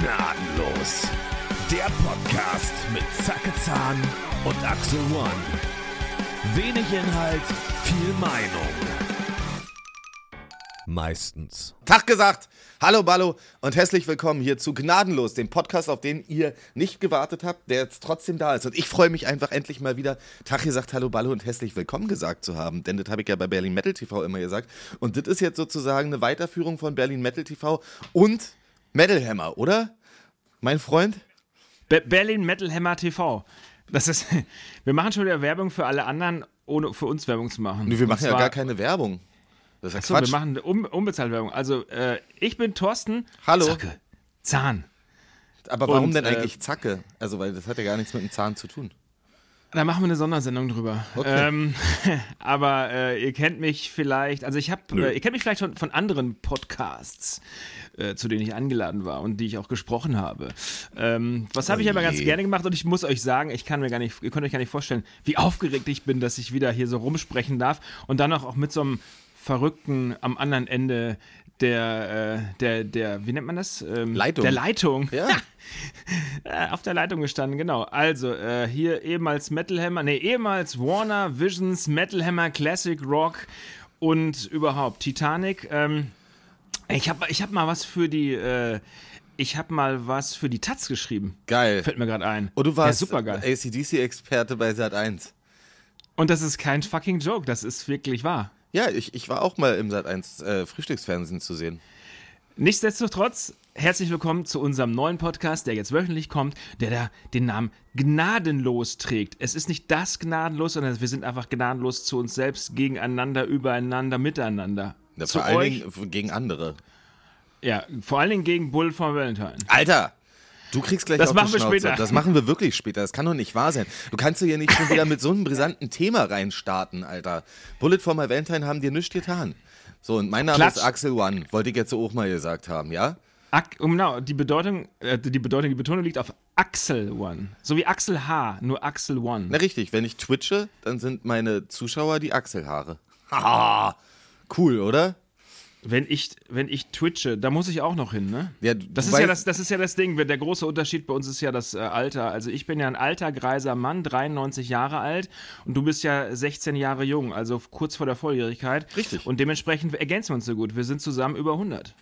Gnadenlos. Der Podcast mit Zacke Zahn und Axel One. Wenig Inhalt, viel Meinung. Meistens. Tag gesagt. Hallo Ballo und herzlich willkommen hier zu Gnadenlos, dem Podcast, auf den ihr nicht gewartet habt, der jetzt trotzdem da ist. Und ich freue mich einfach endlich mal wieder, Tag gesagt, Hallo Ballo und herzlich willkommen gesagt zu haben. Denn das habe ich ja bei Berlin Metal TV immer gesagt. Und das ist jetzt sozusagen eine Weiterführung von Berlin Metal TV und Metal Hammer, oder? Mein Freund? Be Berlin Metal Hammer TV. Das ist, wir machen schon wieder Werbung für alle anderen, ohne für uns Werbung zu machen. Nee, wir machen ja zwar- gar keine Werbung. Das ist ja Achso, Quatsch. wir machen um, unbezahlte Werbung. Also, äh, ich bin Thorsten. Hallo. Zacke. Zahn. Aber warum und, denn äh, eigentlich Zacke? Also, weil das hat ja gar nichts mit dem Zahn zu tun. Da machen wir eine Sondersendung drüber. Okay. Ähm, aber äh, ihr kennt mich vielleicht, also ich habe, äh, ihr kennt mich vielleicht schon von anderen Podcasts, äh, zu denen ich eingeladen war und die ich auch gesprochen habe. Ähm, was habe ich aber ganz gerne gemacht und ich muss euch sagen, ich kann mir gar nicht, ihr könnt euch gar nicht vorstellen, wie aufgeregt ich bin, dass ich wieder hier so rumsprechen darf und dann auch, auch mit so einem Verrückten am anderen Ende der, äh, der, der, wie nennt man das? Ähm, Leitung. Der Leitung. Ja. Äh, auf der Leitung gestanden, genau. Also, äh, hier ehemals Metal Hammer, nee, ehemals Warner Visions, Metal Hammer, Classic Rock und überhaupt Titanic. Ähm, ich habe ich hab mal was für die, äh, ich habe mal was für die Taz geschrieben. Geil. Fällt mir gerade ein. Und du warst ja, super geil. ACDC-Experte bei Sat 1. Und das ist kein fucking Joke, das ist wirklich wahr. Ja, ich, ich war auch mal im Sat 1 äh, Frühstücksfernsehen zu sehen. Nichtsdestotrotz, herzlich willkommen zu unserem neuen Podcast, der jetzt wöchentlich kommt, der da den Namen Gnadenlos trägt. Es ist nicht das Gnadenlos, sondern wir sind einfach gnadenlos zu uns selbst, gegeneinander, übereinander, miteinander. Ja, zu vor allen euch, Dingen gegen andere. ja, vor allen Dingen gegen Bull von Valentine. Alter! Du kriegst gleich Das auf machen wir später. Das machen wir wirklich später. Das kann doch nicht wahr sein. Du kannst hier nicht schon wieder mit so einem brisanten Thema reinstarten, Alter. Bullet for my Valentine haben dir nichts getan. So, und mein Name Klatsch. ist Axel One. Wollte ich jetzt auch mal gesagt haben, ja? Ak genau, die Bedeutung, äh, die Bedeutung, die Betonung liegt auf Axel One. So wie Axel H, nur Axel One. Na richtig, wenn ich twitche, dann sind meine Zuschauer die Achselhaare. Haha! Cool, oder? Wenn ich, wenn ich twitche, da muss ich auch noch hin, ne? Ja, Das ist, ja das, das ist ja das Ding. Der große Unterschied bei uns ist ja das äh, Alter. Also ich bin ja ein alter, greiser Mann, 93 Jahre alt und du bist ja 16 Jahre jung, also kurz vor der Volljährigkeit. Richtig. Und dementsprechend ergänzen wir uns so gut. Wir sind zusammen über 100.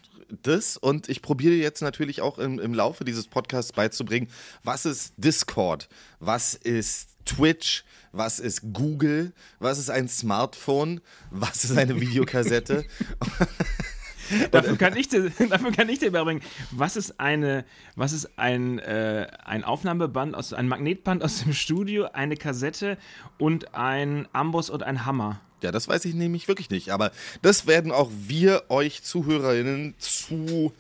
das und ich probiere jetzt natürlich auch im, im Laufe dieses Podcasts beizubringen, was ist Discord, was ist Twitch, was ist Google, was ist ein Smartphone, was ist eine Videokassette. Dafür kann ich dir, dafür kann ich dir beibringen, was ist eine, was ist ein, äh, ein Aufnahmeband aus, ein Magnetband aus dem Studio, eine Kassette und ein Amboss und ein Hammer. ja, das weiß ich nämlich wirklich nicht, aber das werden auch wir euch Zuhörerinnen zu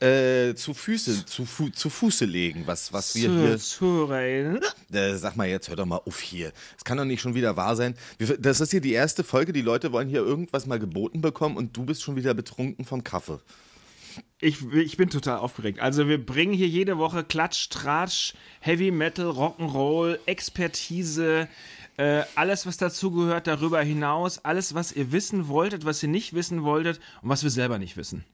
äh, zu Füße, zu, Fu zu Fuße legen, was, was wir hier Zuhörer. Äh, sag mal jetzt, hör doch mal auf hier. Es kann doch nicht schon wieder wahr sein. Wir- Das ist hier die erste Folge. Die Leute wollen hier irgendwas mal geboten bekommen und du bist schon wieder betrunken vom Kaffee. Ich, ich bin total aufgeregt. Also wir bringen hier jede Woche Klatsch, Tratsch, Heavy Metal, Rock'n'Roll, Expertise, äh, alles, was dazugehört, darüber hinaus, alles, was ihr wissen wolltet, was ihr nicht wissen wolltet und was wir selber nicht wissen.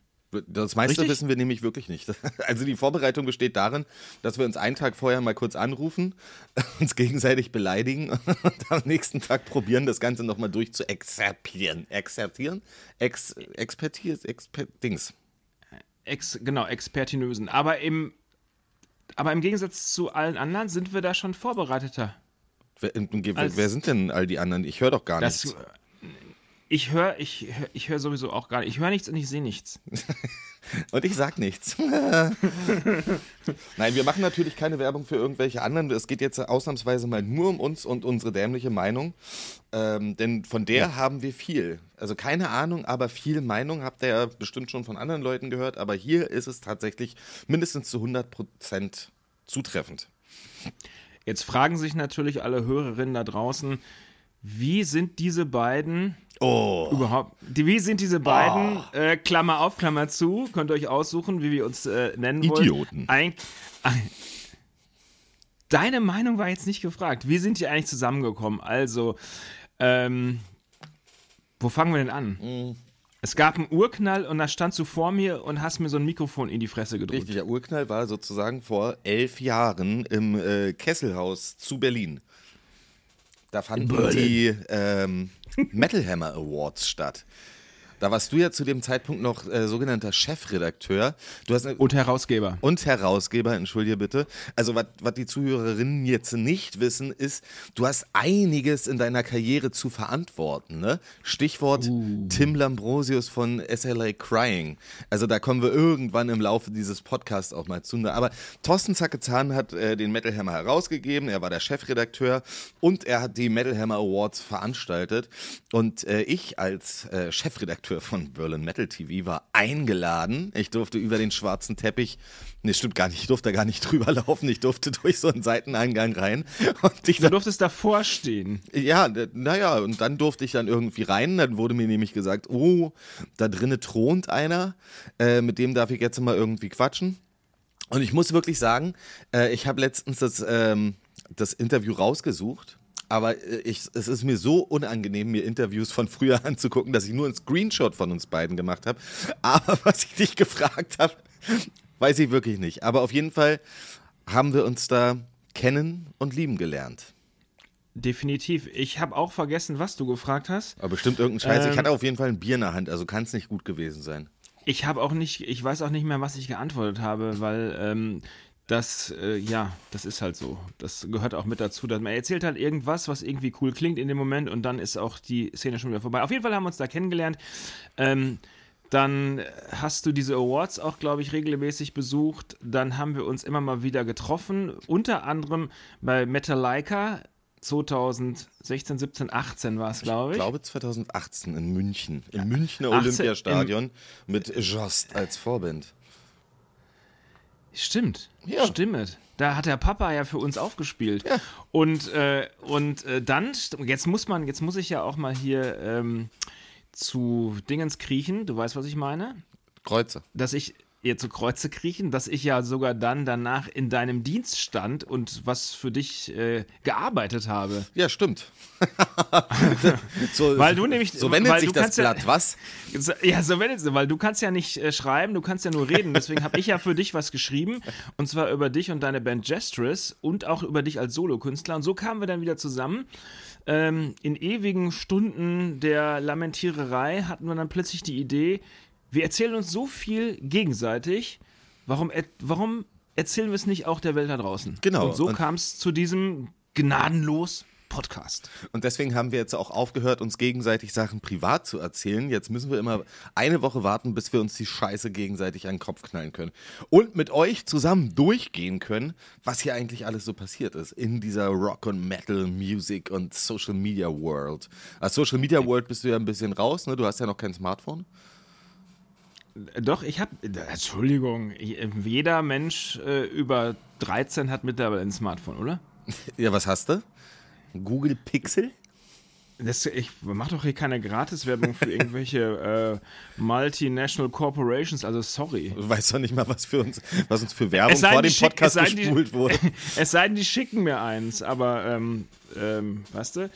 Das meiste Richtig? wissen wir nämlich wirklich nicht. Also die Vorbereitung besteht darin, dass wir uns einen Tag vorher mal kurz anrufen, uns gegenseitig beleidigen und am nächsten Tag probieren, das Ganze nochmal durch zu exerpieren. Exerpieren? Ex Expertise, Exper Dings. Ex, genau, Expertinösen. Aber im, aber im Gegensatz zu allen anderen sind wir da schon vorbereiteter. Wer, wer sind denn all die anderen? Ich höre doch gar Das, nichts. Ich höre ich, hör- ich hör sowieso auch gar nicht. Ich höre nichts und ich sehe nichts. Und ich sag nichts. Nein, wir machen natürlich keine Werbung für irgendwelche anderen. Es geht jetzt ausnahmsweise mal nur um uns und unsere dämliche Meinung. Ähm, denn von der haben wir viel. Also keine Ahnung, aber viel Meinung habt ihr ja bestimmt schon von anderen Leuten gehört. Aber hier ist es tatsächlich mindestens zu 100 Prozent zutreffend. Jetzt fragen sich natürlich alle Hörerinnen da draußen, wie sind diese beiden Oh. überhaupt, wie sind diese beiden, äh, Klammer auf, Klammer zu, könnt ihr euch aussuchen, wie wir uns äh, nennen wollen. Idioten. Eig ein, deine Meinung war jetzt nicht gefragt. Wie sind die eigentlich zusammengekommen? Also, ähm, wo fangen wir denn an? Mhm. Es gab einen Urknall und da standst du vor mir und hast mir so ein Mikrofon in die Fresse gedrückt. Richtig, der Urknall war sozusagen vor elf Jahren im äh, Kesselhaus zu Berlin. Da fanden die ähm, Metal Hammer Awards statt. Da warst du ja zu dem Zeitpunkt noch äh, sogenannter Chefredakteur. Du hast Und Herausgeber. und Herausgeber, entschuldige bitte. Also, was die Zuhörerinnen jetzt nicht wissen, ist, du hast einiges in deiner Karriere zu verantworten. Ne? Stichwort Tim Lambrosius von SLA Crying. Also, da kommen wir irgendwann im Laufe dieses Podcasts auch mal zu. Ne? Aber Thorsten Zacke-Zahn hat äh, den Metal Hammer herausgegeben. Er war der Chefredakteur und er hat die Metal Hammer Awards veranstaltet. Und äh, ich als äh, Chefredakteur von Berlin Metal TV war eingeladen. Ich durfte über den schwarzen Teppich, nee, stimmt gar nicht, ich durfte da gar nicht drüber laufen. Ich durfte durch so einen Seiteneingang rein. Und ich Du durftest davor stehen. ja, naja, und dann durfte ich dann irgendwie rein. Dann wurde mir nämlich gesagt, oh, da drinnen thront einer, äh, mit dem darf ich jetzt mal irgendwie quatschen. Und ich muss wirklich sagen, äh, ich habe letztens das, ähm, das Interview rausgesucht. Aber äh, ich, es ist mir so unangenehm, mir Interviews von früher anzugucken, dass ich nur einen Screenshot von uns beiden gemacht habe. Aber was ich dich gefragt habe, weiß ich wirklich nicht. Aber auf jeden Fall haben wir uns da kennen und lieben gelernt. Definitiv. Ich habe auch vergessen, was du gefragt hast. Aber bestimmt irgendein Scheiß. ich Ähm, hatte auf jeden Fall ein Bier in der Hand, also kann es nicht gut gewesen sein. Ich habe auch nicht, ich weiß auch nicht mehr, was ich geantwortet habe, weil ähm, das, äh, ja, das ist halt so. Das gehört auch mit dazu. Dass man erzählt halt irgendwas, was irgendwie cool klingt in dem Moment und dann ist auch die Szene schon wieder vorbei. Auf jeden Fall haben wir uns da kennengelernt. Ähm, dann hast du diese Awards auch, glaube ich, regelmäßig besucht. Dann haben wir uns immer mal wieder getroffen. Unter anderem bei Metallica 2016, 17, 18 war es, glaube Ich ich. glaube 2018 in München, im Münchner 18 Olympiastadion mit Jost als Vorband. Stimmt. Ja. Stimmt. Da hat der Papa ja für uns aufgespielt. Und, äh, und äh, dann, jetzt muss man, jetzt muss ich ja auch mal hier ähm, zu Dingens kriechen, du weißt, was ich meine? Kreuze. Dass ich ihr zu Kreuze kriechen, dass ich ja sogar dann danach in deinem Dienst stand und was für dich äh, gearbeitet habe. Ja, stimmt. so, Weil du nämlich- so wendet sich das kannst ja- Blatt, was? Ja, so wenn es, weil du kannst ja nicht äh, schreiben, du kannst ja nur reden. Deswegen habe ich ja für dich was geschrieben. Und zwar über dich und deine Band Gestress und auch über dich als Solokünstler. Und so kamen wir dann wieder zusammen. Ähm, in ewigen Stunden der Lamentiererei hatten wir dann plötzlich die Idee, wir erzählen uns so viel gegenseitig. Warum, warum erzählen wir es nicht auch der Welt da draußen? Genau. Und so kam es zu diesem gnadenlos Podcast. Und deswegen haben wir jetzt auch aufgehört, uns gegenseitig Sachen privat zu erzählen. Jetzt müssen wir immer eine Woche warten, bis wir uns die Scheiße gegenseitig an den Kopf knallen können. Und mit euch zusammen durchgehen können, was hier eigentlich alles so passiert ist in dieser Rock- und Metal-Music- und Social-Media-World. Als Social-Media-World bist du ja ein bisschen raus, ne? Du hast ja noch kein Smartphone. Doch, ich habe. Entschuldigung, jeder Mensch äh, über 13 hat mittlerweile ein Smartphone, oder? Ja, was hast du? Google Pixel? Das, ich mach doch hier keine Gratiswerbung für irgendwelche äh, Multinational Corporations, also sorry. Du weißt doch nicht mal, was, für uns, was uns für Werbung vor dem schick- Podcast denn, die- gespult wurde. Es sei denn, die schicken mir eins, aber, ähm, ähm, weißt du,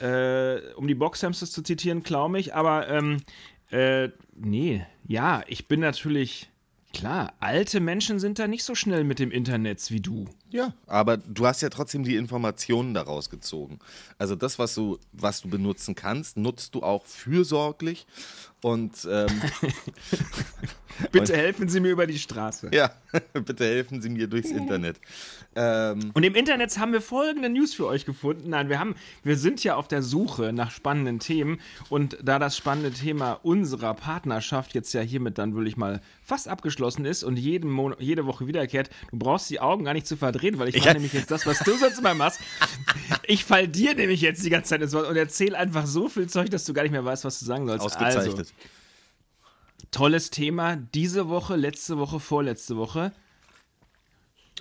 äh, um die Boxhamsters zu zitieren, klau mich, aber, ähm, äh, nee, ja, ich bin natürlich, klar, alte Menschen sind da nicht so schnell mit dem Internet wie du. Ja, aber du hast ja trotzdem die Informationen daraus gezogen. Also das, was du, was du benutzen kannst, nutzt du auch fürsorglich. Und ähm, Bitte helfen Sie mir über die Straße. Ja, bitte helfen Sie mir durchs Internet. Ähm, Und im Internet haben wir folgende News für euch gefunden. Nein, wir haben, wir sind ja auf der Suche nach spannenden Themen und da das spannende Thema unserer Partnerschaft jetzt ja hiermit dann will ich mal fast abgeschlossen ist und jeden Mon jede Woche wiederkehrt, du brauchst die Augen gar nicht zu verdrehen, weil ich mache Ja. nämlich jetzt das, was du sonst immer machst. Ich fall dir nämlich jetzt die ganze Zeit ins Wort und erzähl einfach so viel Zeug, dass du gar nicht mehr weißt, was du sagen sollst. ausgezeichnet. Also, tolles Thema diese Woche, letzte Woche, vorletzte Woche.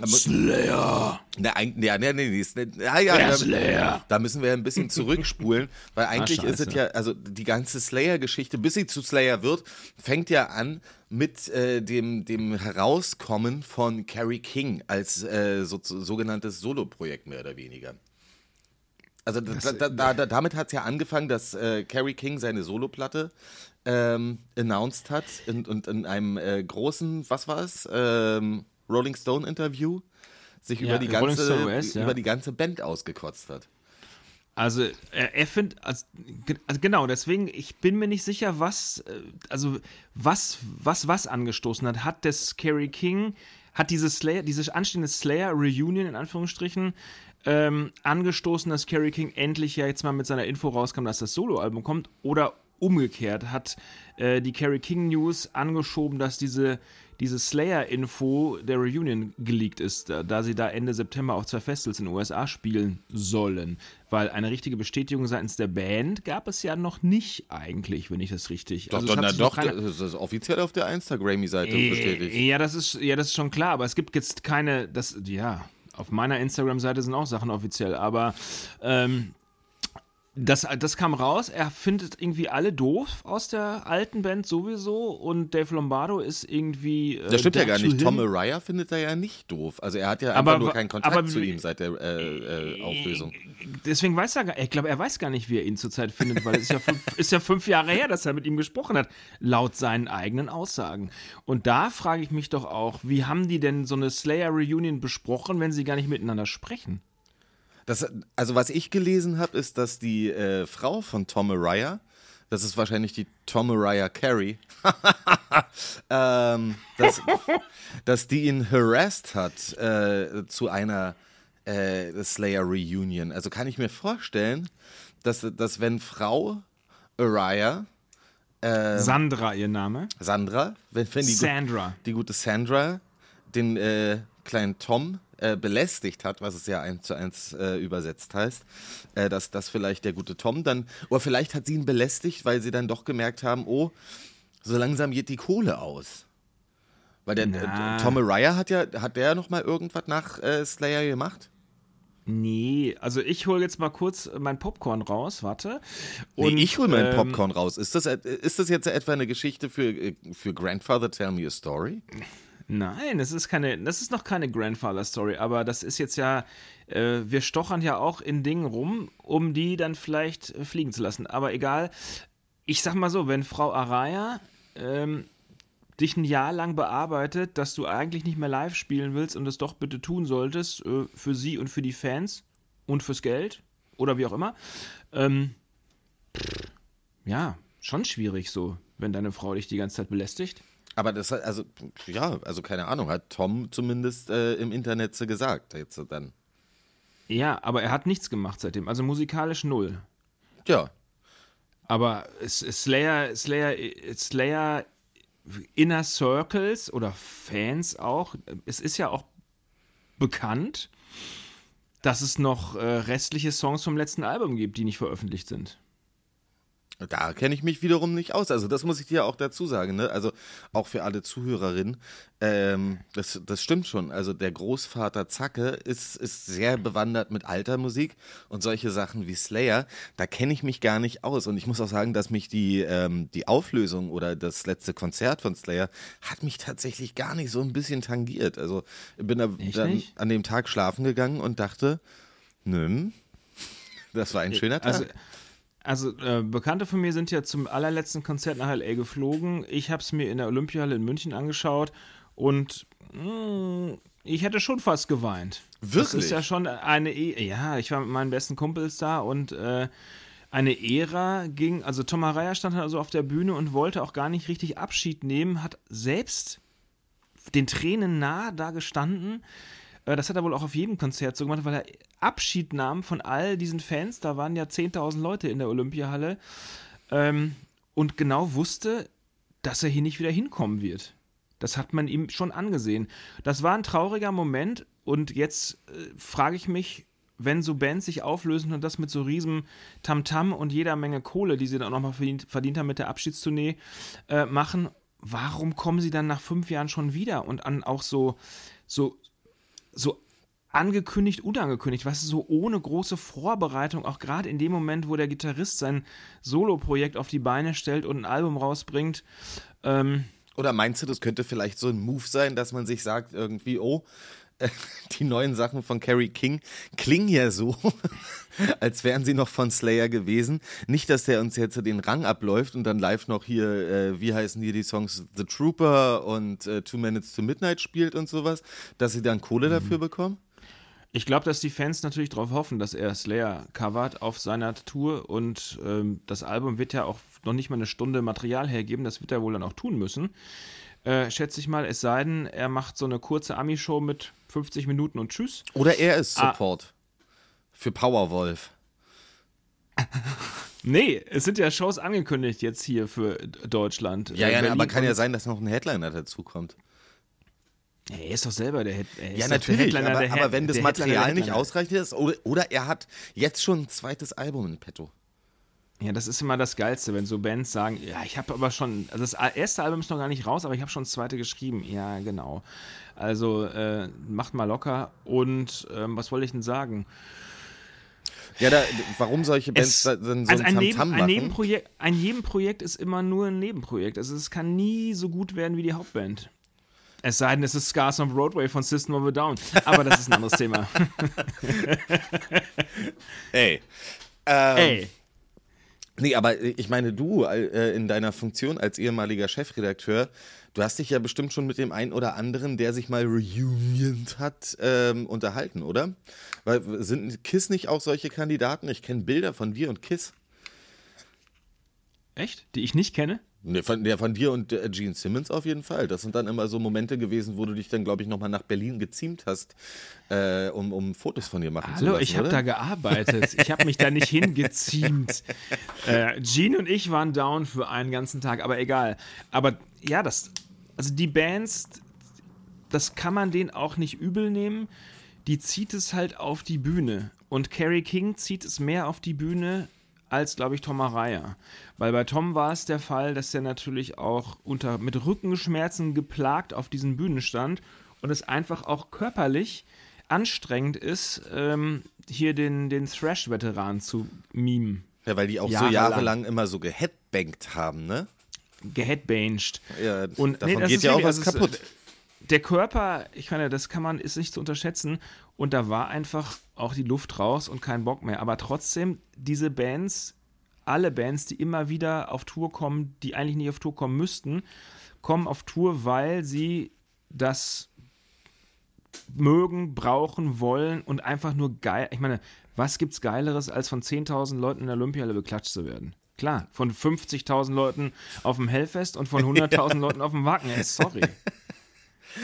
Slayer. Na, ja, nee, nee, nee, ja, ja, da, Slayer. da müssen wir ein bisschen zurückspulen, weil eigentlich ist es ja, also die ganze Slayer-Geschichte, bis sie zu Slayer wird, fängt ja an mit äh, dem, dem Herauskommen von Carrie King als äh, so, sogenanntes Solo-Projekt mehr oder weniger. Also da, da, da, da, damit hat es ja angefangen, dass äh, Carrie King seine Soloplatte ähm, announced hat und, und in einem äh, großen, was war es, ähm, Rolling Stone Interview sich Ja, über, die ganze, US, ja. über die ganze Band ausgekotzt hat. Also er, er findet, also, also genau, deswegen, ich bin mir nicht sicher, was, äh, also was, was, was angestoßen hat. Hat das Kerry King, hat diese Slayer, diese anstehende Slayer-Reunion in Anführungsstrichen ähm, angestoßen, dass Kerry King endlich ja jetzt mal mit seiner Info rauskam, dass das Soloalbum kommt? Oder umgekehrt, hat äh, die Kerry King News angeschoben, dass diese, diese Slayer-Info der Reunion geleakt ist, da, da sie da Ende September auf zwei Festivals in den USA spielen sollen. Weil eine richtige Bestätigung seitens der Band gab es ja noch nicht eigentlich, wenn ich das richtig... Doch, also doch, na, doch das ist offiziell auf der Instagram-Seite bestätigt. äh, Ja, das ist, ja, das ist schon klar, aber es gibt jetzt keine, das, ja, auf meiner Instagram-Seite sind auch Sachen offiziell, aber ähm, das, das kam raus, er findet irgendwie alle doof aus der alten Band sowieso und Dave Lombardo ist irgendwie. Äh, Das stimmt ja gar nicht. Tom. Araya findet er ja nicht doof. Also er hat ja Aber einfach nur wa- keinen Kontakt aber zu ihm seit der äh, äh, Auflösung. Deswegen weiß er gar, ich glaube, er weiß gar nicht, wie er ihn zurzeit findet, weil es ist ja, fünf, ist ja fünf Jahre her, dass er mit ihm gesprochen hat, laut seinen eigenen Aussagen. Und da frage ich mich doch auch, wie haben die denn so eine Slayer-Reunion besprochen, wenn sie gar nicht miteinander sprechen? Das, also was ich gelesen habe, ist, dass die äh, Frau von Tom Araya, das ist wahrscheinlich die Tom Araya Carey, ähm, dass, dass die ihn harassed hat äh, zu einer äh, Slayer Reunion. Also kann ich mir vorstellen, dass, dass wenn Frau Araya, Ähm. Sandra, ihr Name? Sandra, wenn, wenn die, Sandra. die gute Sandra den äh, kleinen Tom äh, belästigt hat, was es ja eins zu eins äh, übersetzt heißt, äh, dass das vielleicht der gute Tom dann, oder vielleicht hat sie ihn belästigt, weil sie dann doch gemerkt haben, oh, so langsam geht die Kohle aus. Weil der Na. äh, Tom Araya hat ja, hat der noch mal irgendwas nach äh, Slayer gemacht? Nee, also ich hole jetzt mal kurz mein Popcorn raus, warte. Nee, Und, ich hole meinen ähm, Popcorn raus. Ist das, ist das jetzt etwa eine Geschichte für, für Grandfather Tell Me a Story? Nein, das ist keine, das ist noch keine Grandfather-Story, aber das ist jetzt ja, äh, wir stochern ja auch in Dingen rum, um die dann vielleicht äh, fliegen zu lassen. Aber egal, ich sag mal so, wenn Frau Araya ähm, dich ein Jahr lang bearbeitet, dass du eigentlich nicht mehr live spielen willst und es doch bitte tun solltest, äh, für sie und für die Fans und fürs Geld oder wie auch immer, ähm, ja, schon schwierig so, wenn deine Frau dich die ganze Zeit belästigt. Aber das hat, also, ja, also keine Ahnung, hat Tom zumindest äh, im Internet so gesagt. Jetzt dann. Ja, aber er hat nichts gemacht seitdem. Also musikalisch null. Ja. Aber Slayer, Slayer, Slayer Inner Circles oder Fans auch, es ist ja auch bekannt, dass es noch äh, restliche Songs vom letzten Album gibt, die nicht veröffentlicht sind. Da kenne ich mich wiederum nicht aus. Also, das muss ich dir auch dazu sagen. Ne? Also, auch für alle Zuhörerinnen, ähm, das, das stimmt schon. Also, der Großvater Zacke ist, ist sehr bewandert mit alter Musik und solche Sachen wie Slayer, da kenne ich mich gar nicht aus. Und ich muss auch sagen, dass mich die, ähm, die Auflösung oder das letzte Konzert von Slayer hat mich tatsächlich gar nicht so ein bisschen tangiert. Also, ich bin da Echt dann nicht? an dem Tag schlafen gegangen und dachte, nö, das war ein schöner Tag. Also, also äh, Bekannte von mir sind ja zum allerletzten Konzert nach LA geflogen. Ich habe es mir in der Olympiahalle in München angeschaut und mh, ich hätte schon fast geweint. Das Wirklich? ist ja schon eine, E- ja, ich war mit meinen besten Kumpels da und äh, eine Ära ging, also Tom Araya stand also auf der Bühne und wollte auch gar nicht richtig Abschied nehmen, hat selbst den Tränen nah da gestanden. Äh, Das hat er wohl auch auf jedem Konzert so gemacht, weil er Abschied nahm von all diesen Fans. Da waren ja 10.000 Leute in der Olympiahalle. Ähm, und genau wusste, dass er hier nicht wieder hinkommen wird. Das hat man ihm schon angesehen. Das war ein trauriger Moment und jetzt äh, frage ich mich, wenn so Bands sich auflösen und das mit so riesem Tamtam und jeder Menge Kohle, die sie dann auch nochmal verdient, verdient haben mit der Abschiedstournee, äh, machen, warum kommen sie dann nach fünf Jahren schon wieder und an auch so, so, so angekündigt, unangekündigt, du, so ohne große Vorbereitung, auch gerade in dem Moment, wo der Gitarrist sein Solo-Projekt auf die Beine stellt und ein Album rausbringt, ähm, Oder meinst du, das könnte vielleicht so ein Move sein, dass man sich sagt, irgendwie, oh, die neuen Sachen von Carrie King klingen ja so, als wären sie noch von Slayer gewesen. Nicht, dass der uns jetzt den Rang abläuft und dann live noch hier, äh, wie heißen hier die Songs, The Trooper und äh, Two Minutes to Midnight spielt und sowas, dass sie dann Kohle dafür bekommen? Ich glaube, dass die Fans natürlich darauf hoffen, dass er Slayer covert auf seiner Tour und ähm, das Album wird ja auch noch nicht mal eine Stunde Material hergeben, das wird er wohl dann auch tun müssen. Äh, schätze ich mal, es sei denn, er macht so eine kurze Ami-Show mit 50 Minuten und tschüss. Oder er ist Ah. Support für Powerwolf. Nee, es sind ja Shows angekündigt jetzt hier für Deutschland. Ja, Äh, ja, aber kann ja sein, dass noch ein Headliner dazukommt. Er ist doch selber der, Head, Ja, doch der natürlich, Headliner, aber, der aber wenn das Material nicht ausreichend ist, oder, oder er hat jetzt schon ein zweites Album in petto. Ja, das ist immer das Geilste, wenn so Bands sagen, ja, ich habe aber schon, also das erste Album ist noch gar nicht raus, aber ich habe schon das zweite geschrieben. Ja, genau. Also äh, macht mal locker. Und ähm, was wollte ich denn sagen? Ja, da, warum solche Bands Es- da- dann so also ein ein, Tamtam Neben, ein? Nebenprojekt, ein Nebenprojekt ist immer nur ein Nebenprojekt. Also es kann nie so gut werden wie die Hauptband. Es sei denn, es ist Scars on Broadway von System of a Down. Aber das ist ein anderes Thema. Ey. Ähm, Ey. Nee, aber ich meine, du äh, in deiner Funktion als ehemaliger Chefredakteur, du hast dich ja bestimmt schon mit dem einen oder anderen, der sich mal reunioned hat, ähm, unterhalten, oder? Weil sind Kiss nicht auch solche Kandidaten? Ich kenne Bilder von dir und Kiss. Echt? Die ich nicht kenne? Nee, von, ja, von dir und äh, Gene Simmons auf jeden Fall. Das sind dann immer so Momente gewesen, wo du dich dann, glaube ich, nochmal nach Berlin geziemt hast, äh, um, um Fotos von dir machen zu Hallo, lassen. ich habe da gearbeitet. Ich habe mich da nicht hingeziemt. Äh, Gene und ich waren down für einen ganzen Tag, aber egal. Aber ja, das, also die Bands, das kann man denen auch nicht übel nehmen. Die zieht es halt auf die Bühne. Und Carrie King zieht es mehr auf die Bühne als, glaube ich, Tom Araya. Weil bei Tom war es der Fall, dass er natürlich auch unter, mit Rückenschmerzen geplagt auf diesen Bühnen stand und es einfach auch körperlich anstrengend ist, ähm, hier den, den Thrash-Veteran zu mimen. Ja, weil die auch so Jahrelang. jahrelang immer so geheadbankt haben, ne? Geheadbanged. Ja, Und davon das geht ist ja auch was kaputt. Der Körper, ich meine, das kann man, ist nicht zu unterschätzen. Und da war einfach auch die Luft raus und kein Bock mehr. Aber trotzdem, diese Bands, alle Bands, die immer wieder auf Tour kommen, die eigentlich nicht auf Tour kommen müssten, kommen auf Tour, weil sie das mögen, brauchen, wollen und einfach nur geil. Ich meine, was gibt's Geileres, als von 10.000 Leuten in der Olympiahalle beklatscht zu werden? Klar, von 50.000 Leuten auf dem Hellfest und von 100.000 Leuten auf dem Wacken. Sorry.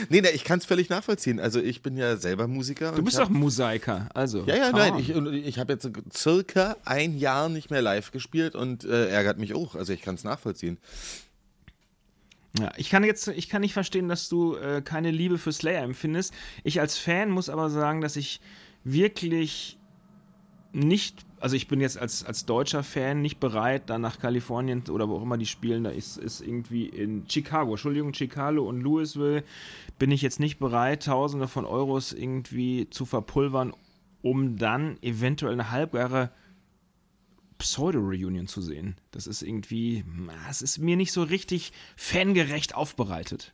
Nee, nee, ich kann es völlig nachvollziehen. Also ich bin ja selber Musiker. Du bist doch Musiker, also. Ja, ja, nein, ich, ich habe jetzt circa ein Jahr nicht mehr live gespielt und äh, ärgert mich auch. Also ich kann es nachvollziehen. Ja, ich kann jetzt, ich kann nicht verstehen, dass du äh, keine Liebe für Slayer empfindest. Ich als Fan muss aber sagen, dass ich wirklich nicht, also ich bin jetzt als, als deutscher Fan nicht bereit, dann nach Kalifornien oder wo auch immer die spielen, da ist, ist irgendwie in Chicago, Entschuldigung, Chicago und Louisville, bin ich jetzt nicht bereit, Tausende von Euros irgendwie zu verpulvern, um dann eventuell eine halbgare Pseudo-Reunion zu sehen. Das ist irgendwie, na, es ist mir nicht so richtig fangerecht aufbereitet.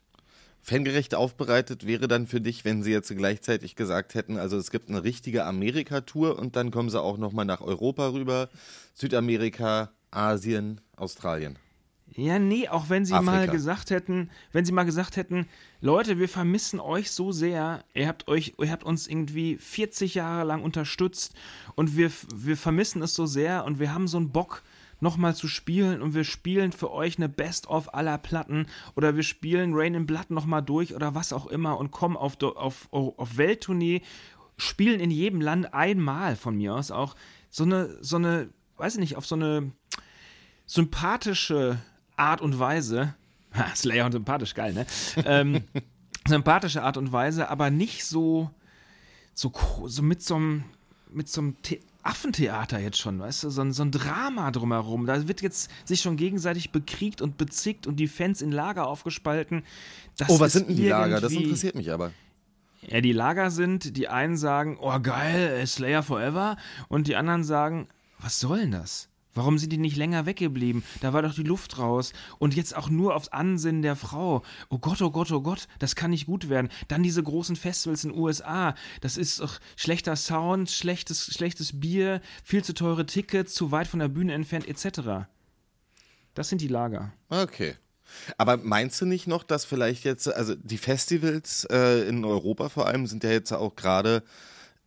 Fangerecht aufbereitet wäre dann für dich, wenn sie jetzt gleichzeitig gesagt hätten, also es gibt eine richtige Amerika-Tour und dann kommen sie auch nochmal nach Europa rüber, Südamerika, Asien, Australien. Ja, nee, auch wenn sie Afrika. mal gesagt hätten, wenn sie mal gesagt hätten, Leute, wir vermissen euch so sehr, ihr habt euch, ihr habt uns irgendwie 40 Jahre lang unterstützt und wir, wir vermissen es so sehr und wir haben so einen Bock, nochmal zu spielen und wir spielen für euch eine Best-of aller Platten oder wir spielen Rain in Blood nochmal durch oder was auch immer und kommen auf, auf, auf Welttournee, spielen in jedem Land einmal von mir aus auch so eine, so eine, weiß ich nicht, auf so eine sympathische Art und Weise. Ha, Slayer und sympathisch, geil, ne? ähm, sympathische Art und Weise, aber nicht so, so, so mit so einem, mit so einem The Affentheater jetzt schon, weißt du, so ein, so ein Drama drumherum. Da wird jetzt sich schon gegenseitig bekriegt und bezickt und die Fans in Lager aufgespalten. Das Oh, was sind denn die Lager? Das interessiert mich aber. ja, die Lager sind, die einen sagen, oh geil, Slayer Forever, und die anderen sagen, was soll denn das? Warum sind die nicht länger weggeblieben? Da war doch die Luft raus. Und jetzt auch nur aufs Ansinnen der Frau. Oh Gott, oh Gott, oh Gott, das kann nicht gut werden. Dann diese großen Festivals in den USA. Das ist doch schlechter Sound, schlechtes, schlechtes Bier, viel zu teure Tickets, zu weit von der Bühne entfernt, etc. Das sind die Lager. Okay. Aber meinst du nicht noch, dass vielleicht jetzt, also die Festivals äh, in Europa vor allem sind ja jetzt auch gerade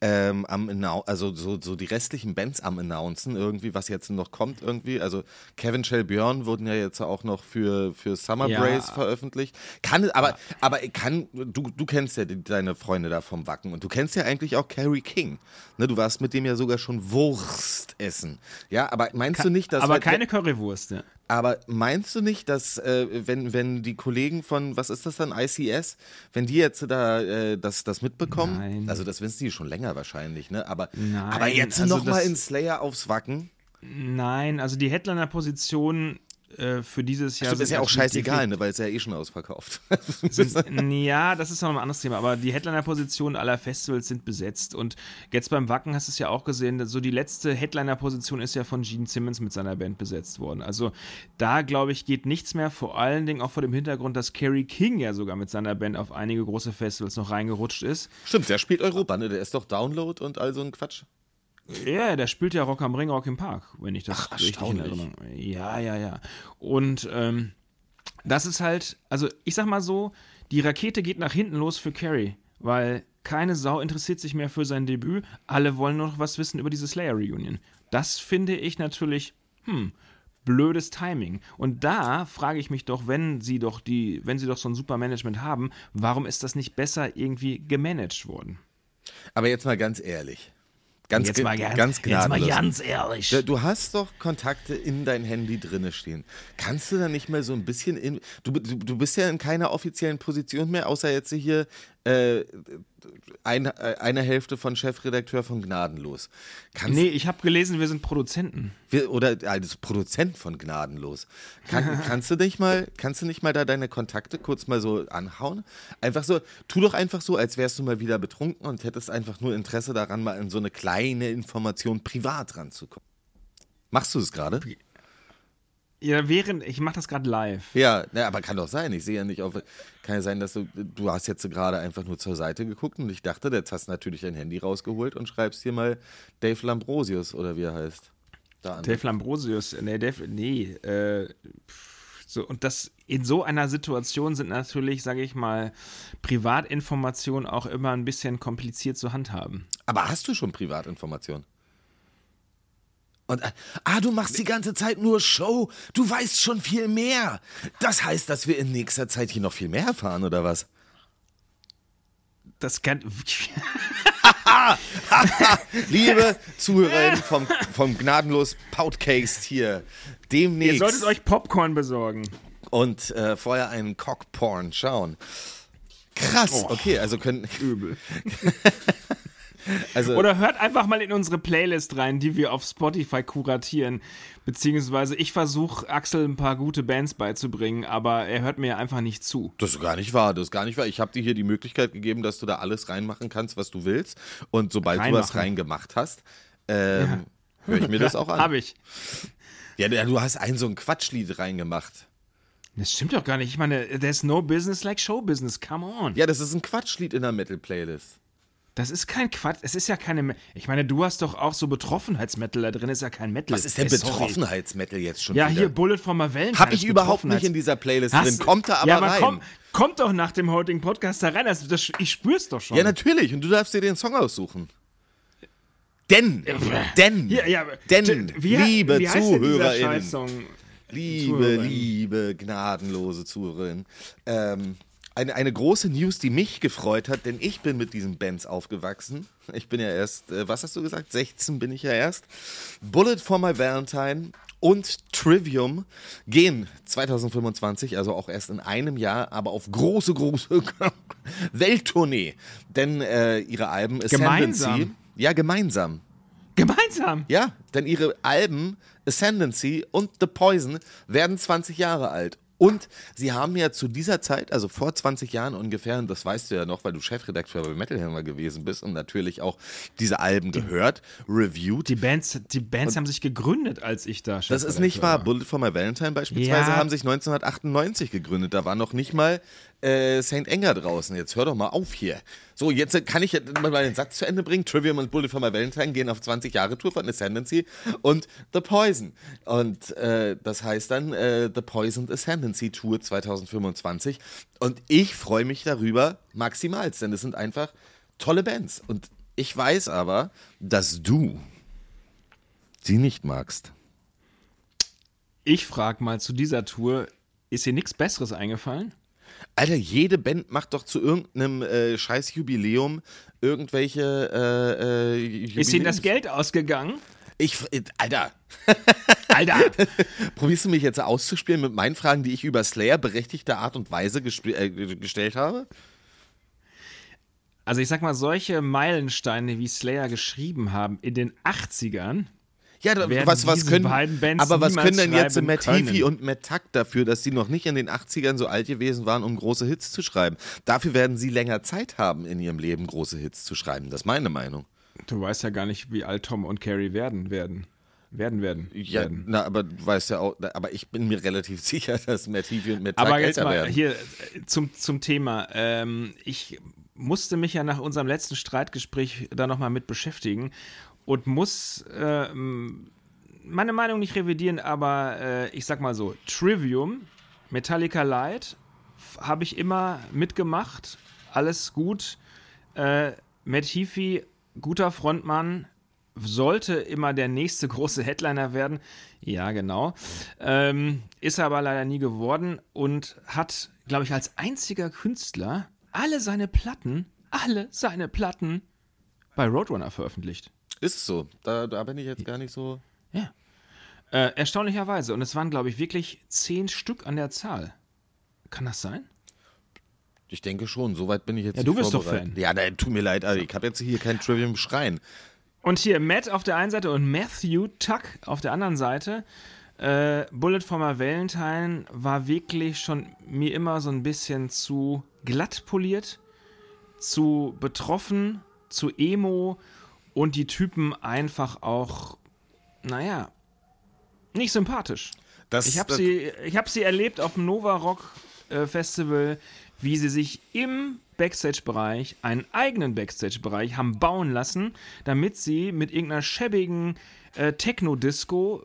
ähm, am Annau also so, so die restlichen Bands am announcen irgendwie, was jetzt noch kommt irgendwie. Also Kevin Shell Björn wurden ja jetzt auch noch für, für Summer Ja. Brace veröffentlicht. Kann, aber, aber kann, du, du kennst ja die, deine Freunde da vom Wacken und du kennst ja eigentlich auch Carrie King. Ne, du warst mit dem ja sogar schon Wurst essen. Ja, aber meinst du nicht, dass Aber wenn- keine Currywurst, ja. Aber meinst du nicht, dass äh, wenn, wenn die Kollegen von, was ist das dann, ICS, wenn die jetzt da äh, das, das mitbekommen, Nein. also das wissen die schon länger wahrscheinlich, ne? Aber, Nein, aber jetzt also noch mal das- in Slayer aufs Wacken. Nein, also die Headliner-Position äh, für dieses Jahr Stimmt, ist sind ja auch scheißegal, ne? weil es ja eh schon ausverkauft. Sind, ja, das ist noch ein anderes Thema, aber die Headliner-Positionen aller Festivals sind besetzt und jetzt beim Wacken hast du es ja auch gesehen, so die letzte Headliner-Position ist ja von Gene Simmons mit seiner Band besetzt worden. Also da, glaube ich, geht nichts mehr, vor allen Dingen auch vor dem Hintergrund, dass Kerry King ja sogar mit seiner Band auf einige große Festivals noch reingerutscht ist. Stimmt, der spielt Europa, ne? Der ist doch Download und all so ein Quatsch. Ja, der spielt ja Rock am Ring, Rock im Park, wenn ich das Ach, richtig in. Erinnerung Ja, ja, ja. Und ähm, das ist halt, also ich sag mal so, die Rakete geht nach hinten los für Carrie, weil keine Sau interessiert sich mehr für sein Debüt. Alle wollen nur noch was wissen über diese Slayer-Reunion. Das finde ich natürlich, hm, blödes Timing. Und da frage ich mich doch, wenn sie doch die, wenn sie doch so ein super Management haben, warum ist das nicht besser irgendwie gemanagt worden? Aber jetzt mal ganz ehrlich. Ganz, Jetzt mal ganz, ganz jetzt mal ganz ehrlich. Du- hast doch Kontakte in dein Handy drinne stehen. Kannst du da nicht mal so ein bisschen in. Du, du, du bist ja in keiner offiziellen Position mehr, außer jetzt hier äh, ein, äh, eine Hälfte von Chefredakteur von Gnadenlos. Kannst, Nee, ich habe gelesen, wir sind Produzenten. wir, oder als Produzent von Gnadenlos. Kann, kannst du nicht mal, kannst du nicht mal da deine Kontakte kurz mal so anhauen? Einfach so, tu doch einfach so, als wärst du mal wieder betrunken und hättest einfach nur Interesse daran, mal in so eine kleine Information privat ranzukommen. Machst du es gerade? Ja, während, ich mache das gerade live. Ja, na, aber kann doch sein. Ich sehe ja nicht auf. Kann ja sein, dass du. Du hast jetzt gerade einfach nur zur Seite geguckt und ich dachte, jetzt hast du natürlich dein Handy rausgeholt und schreibst hier mal Dave Lambrosius oder wie er heißt. Dave Lambrosius, nee, Dave, nee, äh, so, und das in so einer Situation sind natürlich, sage ich mal, Privatinformationen auch immer ein bisschen kompliziert zu handhaben. Aber hast du schon Privatinformationen? Und, äh, ah, du machst die ganze Zeit nur Show. Du weißt schon viel mehr. Das heißt, dass wir in nächster Zeit hier noch viel mehr erfahren, oder was? Das kann. Liebe Zuhörerinnen vom, vom Gnadenlos Podcast hier, demnächst. Ihr solltet euch Popcorn besorgen. und äh, vorher einen Cockporn schauen. Krass, okay, also können. Übel. Also, Oder hört einfach mal in unsere Playlist rein, die wir auf Spotify kuratieren. Beziehungsweise ich versuche Axel ein paar gute Bands beizubringen, aber er hört mir einfach nicht zu. das ist gar nicht wahr, das ist gar nicht wahr. Ich habe dir hier die Möglichkeit gegeben, dass du da alles reinmachen kannst, was du willst. Und sobald du was Reinmachen. reingemacht hast, ähm, höre ich mir das auch an. Hab ich. Ja, ja, du hast ein so ein Quatschlied reingemacht. Das stimmt doch gar nicht. Ich meine, there's no business like show business. Come on. Ja, das ist ein Quatschlied in der Metal-Playlist. Das ist kein Quatsch. Es ist ja keine. Ich meine, du hast doch auch so Betroffenheitsmetal da drin. Ist ja kein Metal. Was ist denn Äh. Betroffenheitsmetal jetzt schon Ja, wieder? hier Bullet for my Valentine. Hab ich überhaupt nicht in dieser Playlist Hast- drin. Kommt da aber ja, aber rein. Komm, kommt doch nach dem heutigen Podcast da rein. Das, das, ich spür's doch schon. Ja, natürlich. Und du darfst dir den Song aussuchen. Denn, denn, ja, aber- denn, wie, liebe wie ZuhörerInnen, liebe, Zuhörerin. liebe, gnadenlose Zuhörerinnen, ähm, eine, eine große News, die mich gefreut hat, denn ich bin mit diesen Bands aufgewachsen. Ich bin ja erst, äh, was hast du gesagt? 16 bin ich ja erst. Bullet for my Valentine und Trivium gehen 2025, also auch erst in einem Jahr, aber auf große, große Welttournee. Denn äh, ihre Alben Ascendancy. Gemeinsam? Ja, gemeinsam. Gemeinsam. Ja, denn ihre Alben Ascendancy und The Poison werden 20 Jahre alt. Und sie haben ja zu dieser Zeit, also vor 20 Jahren ungefähr, und das weißt du ja noch, weil du Chefredakteur bei Metal Hammer gewesen bist und natürlich auch diese Alben gehört, reviewed. Die Bands, die Bands haben sich gegründet, als ich da Das ist nicht wahr. Chefredakteur. Bullet for My Valentine beispielsweise Ja. haben sich 1998 gegründet. Da war noch nicht mal äh, St. Anger draußen. Jetzt hör doch mal auf hier. So, jetzt äh, kann ich mal den Satz zu Ende bringen. Trivium und Bullet for My Valentine gehen auf 20 Jahre Tour von Ascendancy und The Poison. Und äh, das heißt dann äh, The Poison Ascendancy Tour 2025. Und ich freue mich darüber maximal, denn es sind einfach tolle Bands. Und ich weiß aber, dass du sie nicht magst. Ich frag mal zu dieser Tour, ist dir nichts Besseres eingefallen? Alter, jede Band macht doch zu irgendeinem äh, scheiß Jubiläum irgendwelche äh, äh, Ist ihnen das Geld ausgegangen? Ich, äh, Alter, Alter! probierst du mich jetzt auszuspielen mit meinen Fragen, die ich über Slayer berechtigter Art und Weise äh, gestellt habe? Also ich sag mal, solche Meilensteine, wie Slayer geschrieben haben in den 80ern, Ja, was, was können, beiden Bands aber was können denn jetzt Matt Heafy und Matt Tuck dafür, dass sie noch nicht in den 80ern so alt gewesen waren, um große Hits zu schreiben? Dafür werden sie länger Zeit haben, in ihrem Leben große Hits zu schreiben. Das ist meine Meinung. du weißt ja gar nicht, wie alt Tom und Carrie werden werden. Werden werden. Ja, werden. na, aber du weißt ja auch, aber ich bin mir relativ sicher, dass Matt Heafy und Matt Tuck Aber jetzt älter mal werden. hier äh, zum, zum Thema. Ähm, ich musste mich ja nach unserem letzten Streitgespräch da nochmal mit beschäftigen und muss ähm, meine Meinung nicht revidieren, aber äh, ich sag mal so: Trivium, Metallica Light habe ich immer mitgemacht. Alles gut. Äh, Matt Heafy, guter Frontmann, sollte immer der nächste große Headliner werden. Ja, genau. Ähm, ist er aber leider nie geworden und hat, glaube ich, als einziger Künstler alle seine Platten, alle seine Platten bei Roadrunner veröffentlicht. Ist es so. Da, da bin ich jetzt gar nicht so. Ja. Äh, erstaunlicherweise. Und es waren, glaube ich, wirklich zehn Stück an der Zahl. Kann das sein? Ich denke schon, soweit bin ich jetzt Ja, du bist doch. Fan. Ja, nein, tut mir leid, Alter, ich habe jetzt hier kein Trivium schreien. Und hier Matt auf der einen Seite und Matthew Tuck auf der anderen Seite. Äh, Bullet for my Valentine war wirklich schon mir immer so ein bisschen zu glatt poliert, zu betroffen, zu emo und die Typen einfach auch, naja, nicht sympathisch. Das, Ich habe sie, ich hab sie erlebt auf dem Nova Rock äh, Festival, wie sie sich im Backstage-Bereich einen eigenen Backstage-Bereich haben bauen lassen, damit sie mit irgendeiner schäbigen äh, Techno-Disco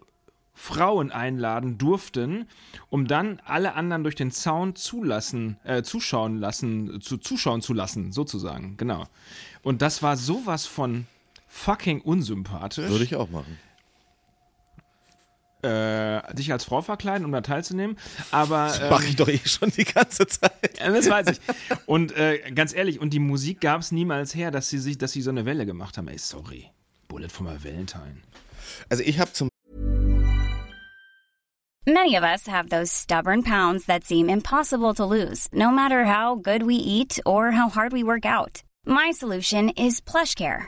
Frauen einladen durften, um dann alle anderen durch den Zaun zulassen, äh, zuschauen lassen, zu, zuschauen zu lassen, sozusagen, genau. Und das war sowas von fucking unsympathisch Würde ich auch machen. äh, dich als Frau verkleiden, um da teilzunehmen. Aber ähm, Mache ich doch eh schon die ganze Zeit. ja, das weiß ich. Und äh, ganz ehrlich, und die Musik gab es niemals her, dass sie sich, dass sie so eine Welle gemacht haben. Ey, sorry. Bullet for my Valentine. Also ich habe zum Many of us have those stubborn pounds that seem impossible to lose, no matter how good we eat or how hard we work out. My solution is PlushCare.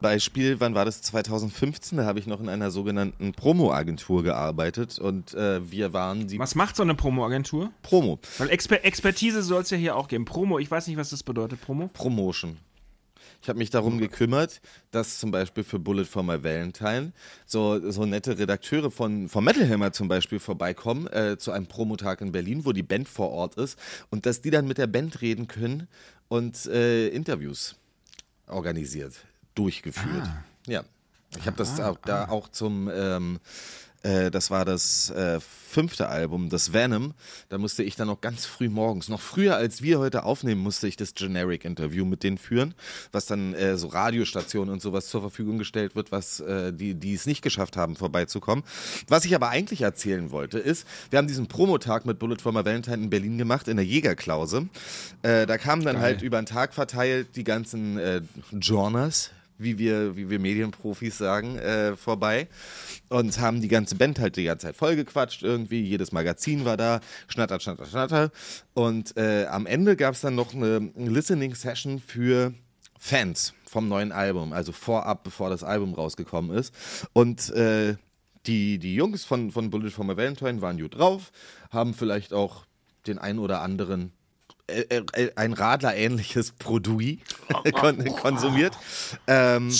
Beispiel, wann war das? 2015, da habe ich noch in einer sogenannten Promo-Agentur gearbeitet und äh, wir waren die Was macht so eine Promo-Agentur? Promo, Weil Exper Expertise soll es ja hier auch geben. Promo, ich weiß nicht, was das bedeutet, Promo. Promotion. Ich habe mich darum gekümmert, dass zum Beispiel für Bullet for My Valentine so, so nette Redakteure von, von Metal Hammer zum Beispiel vorbeikommen äh, zu einem Promotag in Berlin, wo die Band vor Ort ist und dass die dann mit der Band reden können und äh, Interviews organisiert, durchgeführt. Ja. Ich habe das auch, da auch zum, ähm, äh, das war das äh, fünfte Album, das Venom. Da musste ich dann noch ganz früh morgens, noch früher als wir heute aufnehmen, musste ich das Generic-Interview mit denen führen, was dann äh, so Radiostationen und sowas zur Verfügung gestellt wird, was äh, die, die es nicht geschafft haben, vorbeizukommen. Was ich aber eigentlich erzählen wollte, ist, wir haben diesen Promotag mit Bullet for My Valentine in Berlin gemacht, in der Jägerklause. Äh, da kamen dann halt über den Tag verteilt die ganzen äh, Journers, wie wir, wie wir Medienprofis sagen, äh, vorbei und haben die ganze Band halt die ganze Zeit vollgequatscht irgendwie. Jedes Magazin war da, schnatter, schnatter, schnatter. Und äh, am Ende gab es dann noch eine Listening-Session für Fans vom neuen Album, also vorab, bevor das Album rausgekommen ist. Und äh, die, die Jungs von, von Bullet for My Valentine waren gut drauf, haben vielleicht auch den ein oder anderen äh, äh, ein Radler-ähnliches Produit kon konsumiert. Ähm,